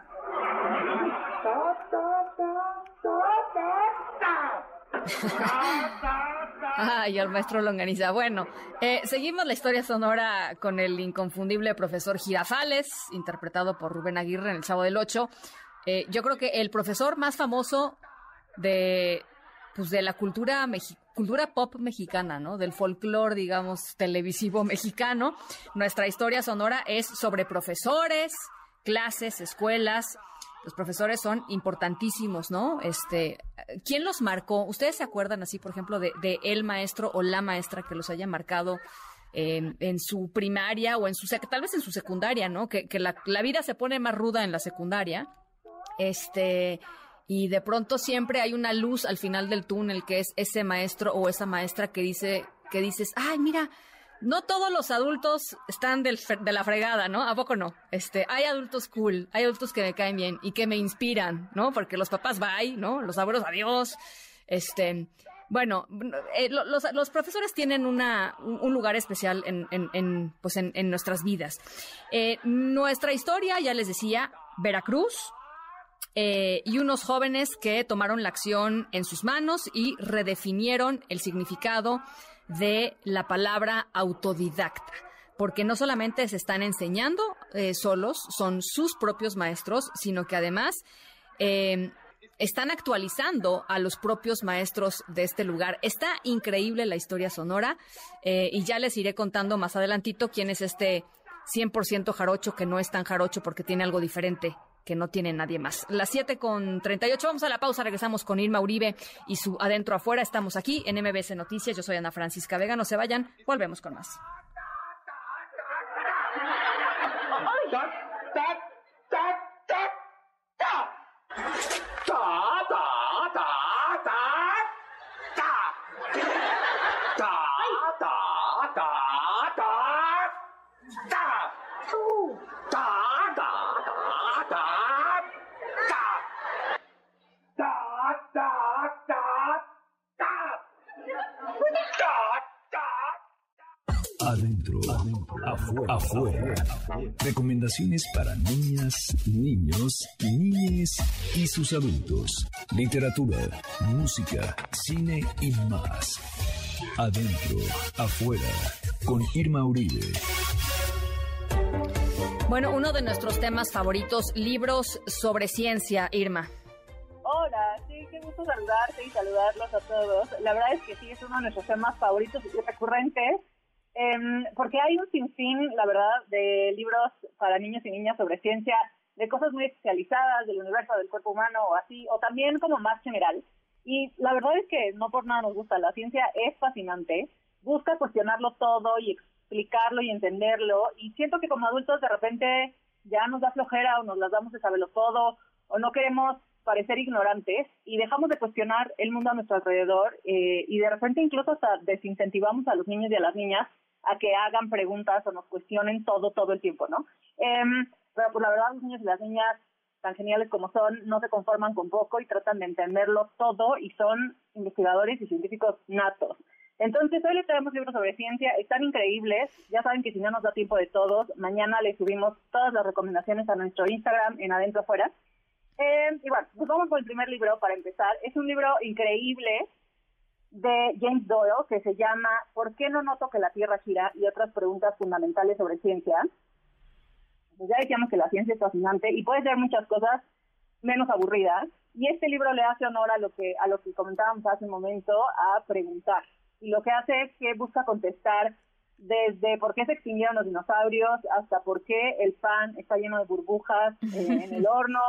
B: Ay, el maestro Longaniza. Bueno, eh, seguimos la historia sonora con el inconfundible profesor Girafales, interpretado por Rubén Aguirre en El Chavo del Ocho. Eh, yo creo que el profesor más famoso de, pues, de la cultura, cultura pop mexicana, ¿no? Del folclore, digamos, televisivo [laughs] mexicano. Nuestra historia sonora es sobre profesores, clases, escuelas, los profesores son importantísimos, ¿no? Este, ¿quién los marcó? ¿Ustedes se acuerdan así, por ejemplo, de, el maestro o la maestra que los haya marcado en su primaria o en su tal vez en su secundaria, ¿no? Que, la, vida se pone más ruda en la secundaria. Este, y de pronto siempre hay una luz al final del túnel que es ese maestro o esa maestra que dice, que dices, ay, mira, no todos los adultos están de la fregada, ¿no? ¿A poco no? Este, hay adultos cool, hay adultos que me caen bien y que me inspiran, ¿no? Porque los papás bye, ¿no? Los abuelos adiós. Este, bueno, eh, los, profesores tienen una, un lugar especial en, en, pues en, nuestras vidas. Eh, nuestra historia, ya les decía, Veracruz, eh, y unos jóvenes que tomaron la acción en sus manos y redefinieron el significado de la palabra autodidacta, porque no solamente se están enseñando eh, solos, son sus propios maestros, sino que además eh, están actualizando a los propios maestros de este lugar. Está increíble la historia sonora eh, y ya les iré contando más adelantito quién es este 100% jarocho que no es tan jarocho porque tiene algo diferente que no tiene nadie más. Las 7 con 38, vamos a la pausa, regresamos con Irma Uribe y su Adentro Afuera. Estamos aquí en MBC Noticias, yo soy Ana Francisca Vega, no se vayan, volvemos con más.
A: Adentro, afuera, afuera. Recomendaciones para niñas, niños, niñes y sus adultos. Literatura, música, cine y más. Adentro, afuera. Con Irma Uribe.
B: Bueno, uno de nuestros temas favoritos, libros sobre ciencia, Irma.
Z: Hola, sí, qué gusto saludarte y saludarlos a todos. La verdad es que sí, es uno de nuestros temas favoritos y recurrentes Em, porque hay un sinfín, la verdad, de libros para niños y niñas sobre ciencia, de cosas muy especializadas del universo del cuerpo humano o así, o también como más general. Y la verdad es que no por nada nos gusta, la ciencia es fascinante, busca cuestionarlo todo y explicarlo y entenderlo, y siento que como adultos de repente ya nos da flojera o nos las damos de saberlo todo, o no queremos parecer ignorantes y dejamos de cuestionar el mundo a nuestro alrededor eh, y de repente incluso hasta desincentivamos a los niños y a las niñas a que hagan preguntas o nos cuestionen todo, todo el tiempo, ¿no? Em, pero pues la verdad los niños y las niñas, tan geniales como son, no se conforman con poco y tratan de entenderlo todo y son investigadores y científicos natos. Entonces, hoy les traemos libros sobre ciencia, están increíbles. Ya saben que si no nos da tiempo de todos, mañana les subimos todas las recomendaciones a nuestro Instagram en Adentro Afuera. Eh, y bueno, pues vamos con el primer libro para empezar. Es un libro increíble de James Doyle que se llama ¿Por qué no noto que la Tierra gira? y otras preguntas fundamentales sobre ciencia. Pues ya decíamos que la ciencia es fascinante y puede ser muchas cosas menos aburridas. Y este libro le hace honor a lo que a lo que comentábamos hace un momento, a preguntar. Y lo que hace es que busca contestar desde por qué se extinguieron los dinosaurios hasta por qué el pan está lleno de burbujas eh, en el [laughs] horno,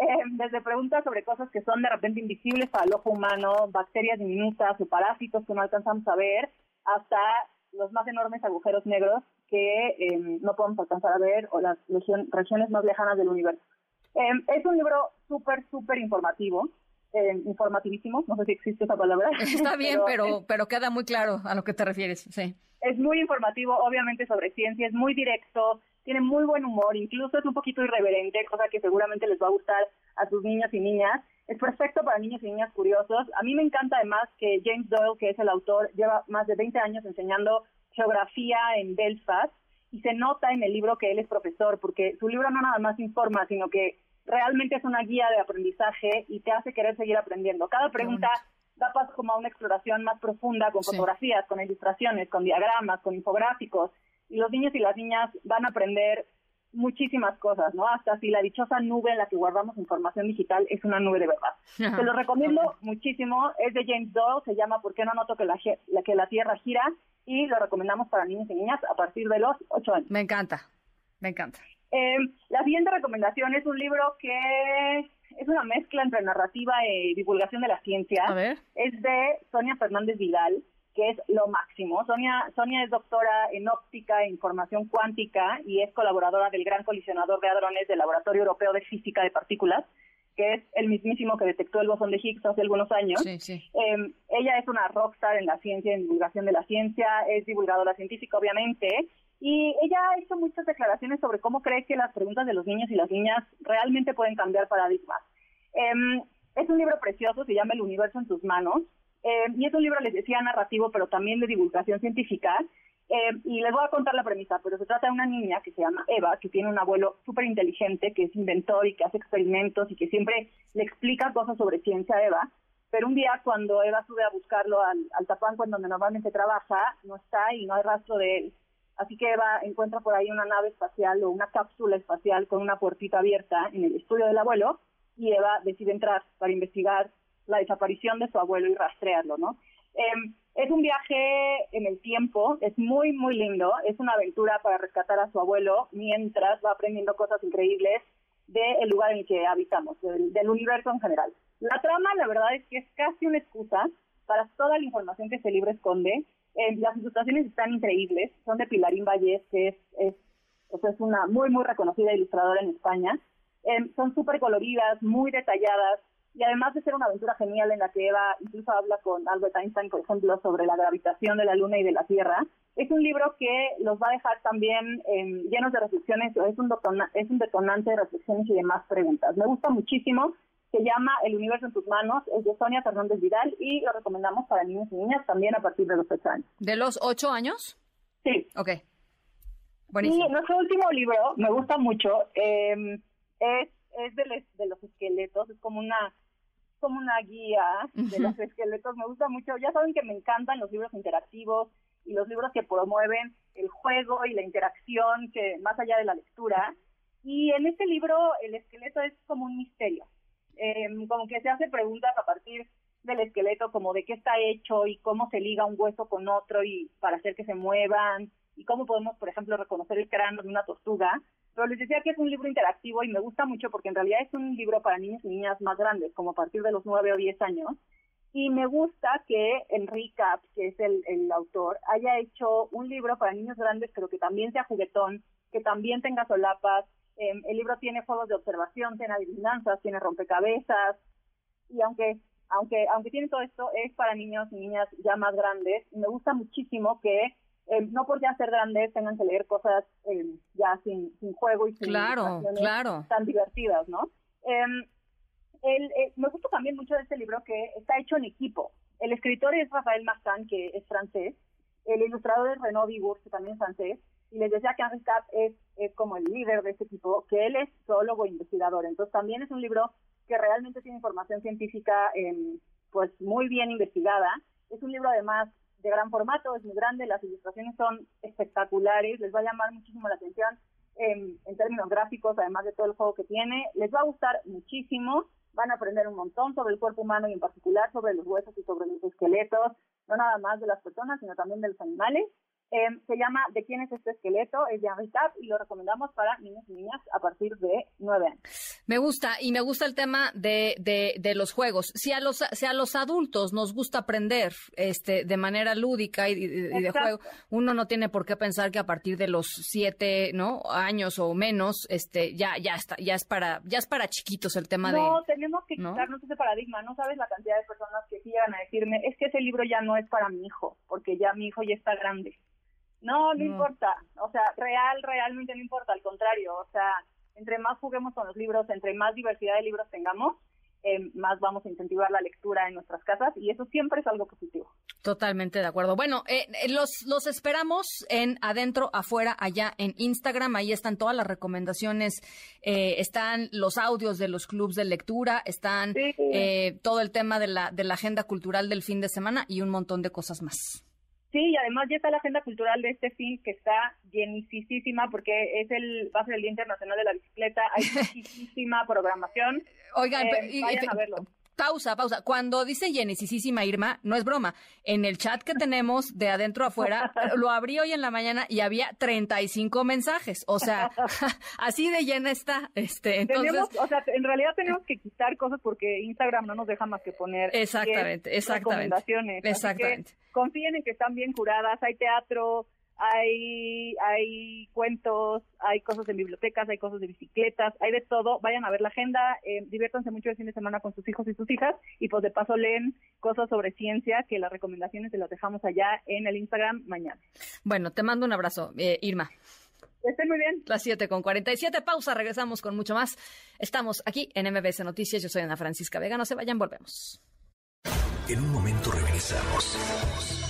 Z: eh, desde preguntas sobre cosas que son de repente invisibles para el ojo humano, bacterias diminutas o parásitos que no alcanzamos a ver, hasta los más enormes agujeros negros que eh, no podemos alcanzar a ver o las regiones más lejanas del universo. Eh, es un libro súper, súper informativo, informativísimo, no sé si existe esa palabra. [laughs]
B: Está bien, pero, pero, queda muy claro a lo que te refieres, sí.
Z: Es muy informativo, obviamente, sobre ciencia, es muy directo, tiene muy buen humor, incluso es un poquito irreverente, cosa que seguramente les va a gustar a sus niños y niñas. Es perfecto para niños y niñas curiosos. A mí me encanta además que James Doyle, que es el autor, lleva más de 20 años enseñando geografía en Belfast y se nota en el libro que él es profesor, porque su libro no nada más informa, sino que realmente es una guía de aprendizaje y te hace querer seguir aprendiendo. Cada pregunta da paso como a una exploración más profunda con fotografías, con ilustraciones, con diagramas, con infográficos y los niños y las niñas van a aprender muchísimas cosas, ¿no? Hasta si la dichosa nube en la que guardamos información digital es una nube de verdad. Te lo recomiendo muchísimo, es de James Doyle, se llama ¿Por qué no noto que la, que la Tierra gira? Y lo recomendamos para niños y niñas a partir de los 8 años.
B: Me encanta, me encanta.
Z: Eh, la siguiente recomendación es un libro que es una mezcla entre narrativa y divulgación de la ciencia.
B: A ver.
Z: Es de Sonia Fernández Vidal que es lo máximo. Sonia, Sonia es doctora en óptica e información cuántica y es colaboradora del Gran Colisionador de Hadrones del Laboratorio Europeo de Física de Partículas, que es el mismísimo que detectó el bosón de Higgs hace algunos años. Em, ella es una rockstar en la ciencia, en divulgación de la ciencia, es divulgadora científica, obviamente, y ella ha hecho muchas declaraciones sobre cómo cree que las preguntas de los niños y las niñas realmente pueden cambiar paradigmas. Em, es un libro precioso, se llama El universo en tus manos, eh, y es un libro, les decía, narrativo, pero también de divulgación científica. Eh, y les voy a contar la premisa, pero se trata de una niña que se llama Eva, que tiene un abuelo súper inteligente, que es inventor y que hace experimentos y que siempre le explica cosas sobre ciencia a Eva. Pero un día cuando Eva sube a buscarlo al, al Tapanco, en donde normalmente trabaja, no está y no hay rastro de él. Así que Eva encuentra por ahí una nave espacial o una cápsula espacial con una puertita abierta en el estudio del abuelo y Eva decide entrar para investigar la desaparición de su abuelo y rastrearlo, ¿no? Em, es un viaje en el tiempo, es muy, muy lindo, es una aventura para rescatar a su abuelo mientras va aprendiendo cosas increíbles del lugar en el que habitamos, del, universo en general. La trama, la verdad es que es casi una excusa para toda la información que este libro esconde. Em, las ilustraciones están increíbles, son de Pilarín Vallés, que es, es, es una muy, muy reconocida ilustradora en España. Em, son súper coloridas, muy detalladas, y además de ser una aventura genial en la que Eva incluso habla con Albert Einstein, por ejemplo, sobre la gravitación de la Luna y de la Tierra, es un libro que los va a dejar también eh, llenos de reflexiones, es un, es un detonante de reflexiones y demás preguntas. Me gusta muchísimo, se llama El universo en tus manos, es de Sonia Fernández Vidal y lo recomendamos para niños y niñas también a partir de los 8 años.
B: ¿De los 8 años?
Z: Sí.
B: Ok.
Z: Buenísimo. Y nuestro último libro, me gusta mucho, eh, es es de, de los esqueletos, es como una como una guía de los esqueletos, me gusta mucho, ya saben que me encantan los libros interactivos y los libros que promueven el juego y la interacción que más allá de la lectura. Y en este libro el esqueleto es como un misterio, em, como que se hace preguntas a partir del esqueleto, como de qué está hecho y cómo se liga un hueso con otro y para hacer que se muevan. Y cómo podemos, por ejemplo, reconocer el cráneo de una tortuga. Pero les decía que es un libro interactivo y me gusta mucho porque en realidad es un libro para niños y niñas más grandes, como a partir de los 9 o 10 años. Y me gusta que Enrique que es el, el autor, haya hecho un libro para niños grandes, pero que también sea juguetón, que también tenga solapas. Em, el libro tiene juegos de observación, tiene adivinanzas, tiene rompecabezas. Y aunque aunque aunque tiene todo esto, es para niños y niñas ya más grandes. Y me gusta muchísimo que eh, no por ya ser grandes tengan que leer cosas eh, ya sin, sin juego y sin
B: claro, claro.
Z: tan divertidas, ¿no? Em, eh, me gusta también mucho de este libro que está hecho en equipo. El escritor es Rafael Martin, que es francés, el ilustrador es Renaud Vigour, que también es francés, y les decía que Henri Cap es, es como el líder de este equipo, que él es zoólogo e investigador. Entonces también es un libro que realmente tiene información científica em, pues muy bien investigada. Es un libro además de gran formato, es muy grande, las ilustraciones son espectaculares, les va a llamar muchísimo la atención en, términos gráficos, además de todo el juego que tiene, les va a gustar muchísimo, van a aprender un montón sobre el cuerpo humano y en particular sobre los huesos y sobre los esqueletos, no nada más de las personas, sino también de los animales. Em, se llama ¿De quién es este esqueleto? Es de y lo recomendamos para niños y niñas a partir de nueve años.
B: Me gusta y me gusta el tema de, de, los juegos. Si a los, si a los adultos nos gusta aprender este, de manera lúdica y, de juego, uno no tiene por qué pensar que a partir de los siete ¿no? años o menos este, ya, ya, está, ya, es para, ya es para chiquitos el tema
Z: de...
B: No,
Z: tenemos que quitarnos ese paradigma. No sabes la cantidad de personas que llegan a decirme, es que ese libro ya no es para mi hijo, porque ya mi hijo ya está grande. No, no, importa. O sea, real, realmente no importa. Al contrario, o sea, entre más juguemos con los libros, entre más diversidad de libros tengamos, eh, más vamos a incentivar la lectura en nuestras casas y eso siempre es algo positivo.
B: Totalmente de acuerdo. Bueno, eh, eh, los, los esperamos en adentro, afuera, allá en Instagram. Ahí están todas las recomendaciones, eh, están los audios de los clubs de lectura, están todo el tema de la, de la agenda cultural del fin de semana y un montón de cosas más.
Z: Sí, y además ya está la agenda cultural de este fin que está llenísima porque es el va a ser el Día Internacional de la Bicicleta, hay [laughs] muchísima programación.
B: Oigan,
Z: vayan a verlo
B: pausa, pausa. Cuando dice llenisísima Irma, no es broma. En el chat que tenemos de adentro afuera, [laughs] lo abrí hoy en la mañana y había 35 mensajes. O sea, [laughs] [laughs] así de llena está. Este, entonces...
Z: o sea, en realidad tenemos que quitar cosas porque Instagram no nos deja más que poner
B: exactamente, exactamente,
Z: recomendaciones.
B: Exactamente.
Z: confíen en que están bien curadas, hay teatro, hay, hay cuentos, hay cosas en bibliotecas, hay cosas de bicicletas, hay de todo. Vayan a ver la agenda, eh, diviértanse mucho el fin de semana con sus hijos y sus hijas y pues de paso leen cosas sobre ciencia que las recomendaciones se las dejamos allá en el Instagram mañana.
B: Bueno, te mando un abrazo, eh, Irma.
Z: Estén muy bien.
B: Las 7 con 47, pausa, regresamos con mucho más. Estamos aquí en MBS Noticias, yo soy Ana Francisca Vega, no se vayan, volvemos.
A: En un momento regresamos.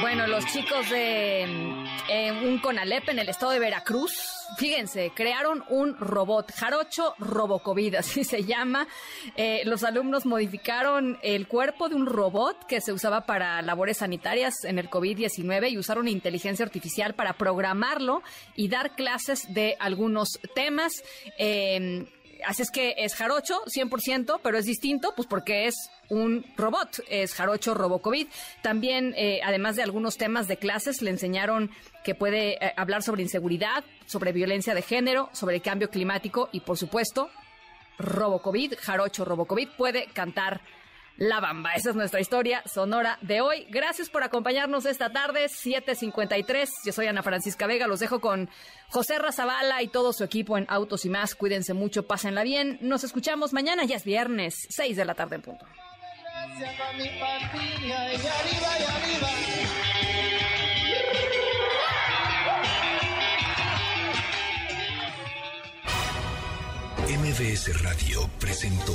B: Bueno, los chicos de eh, un CONALEP en el estado de Veracruz, fíjense, crearon un robot, Jarocho Robocovid, [laughs] así se llama. Eh, los alumnos modificaron el cuerpo de un robot que se usaba para labores sanitarias en el COVID-19 y usaron inteligencia artificial para programarlo y dar clases de algunos temas. Eh, así es que es jarocho 100%, pero es distinto, pues porque es un robot, es jarocho RoboCovid. También, eh, además de algunos temas de clases, le enseñaron que puede eh, hablar sobre inseguridad, sobre violencia de género, sobre el cambio climático y, por supuesto, RoboCovid, jarocho RoboCovid, puede cantar la Bamba. Esa es nuestra historia sonora de hoy. Gracias por acompañarnos esta tarde, 7.53. Yo soy Ana Francisca Vega. Los dejo con José Razabala y todo su equipo en Autos y más. Cuídense mucho, pásenla bien. Nos escuchamos mañana, ya es viernes, 6 de la tarde en punto.
A: MBS Radio presentó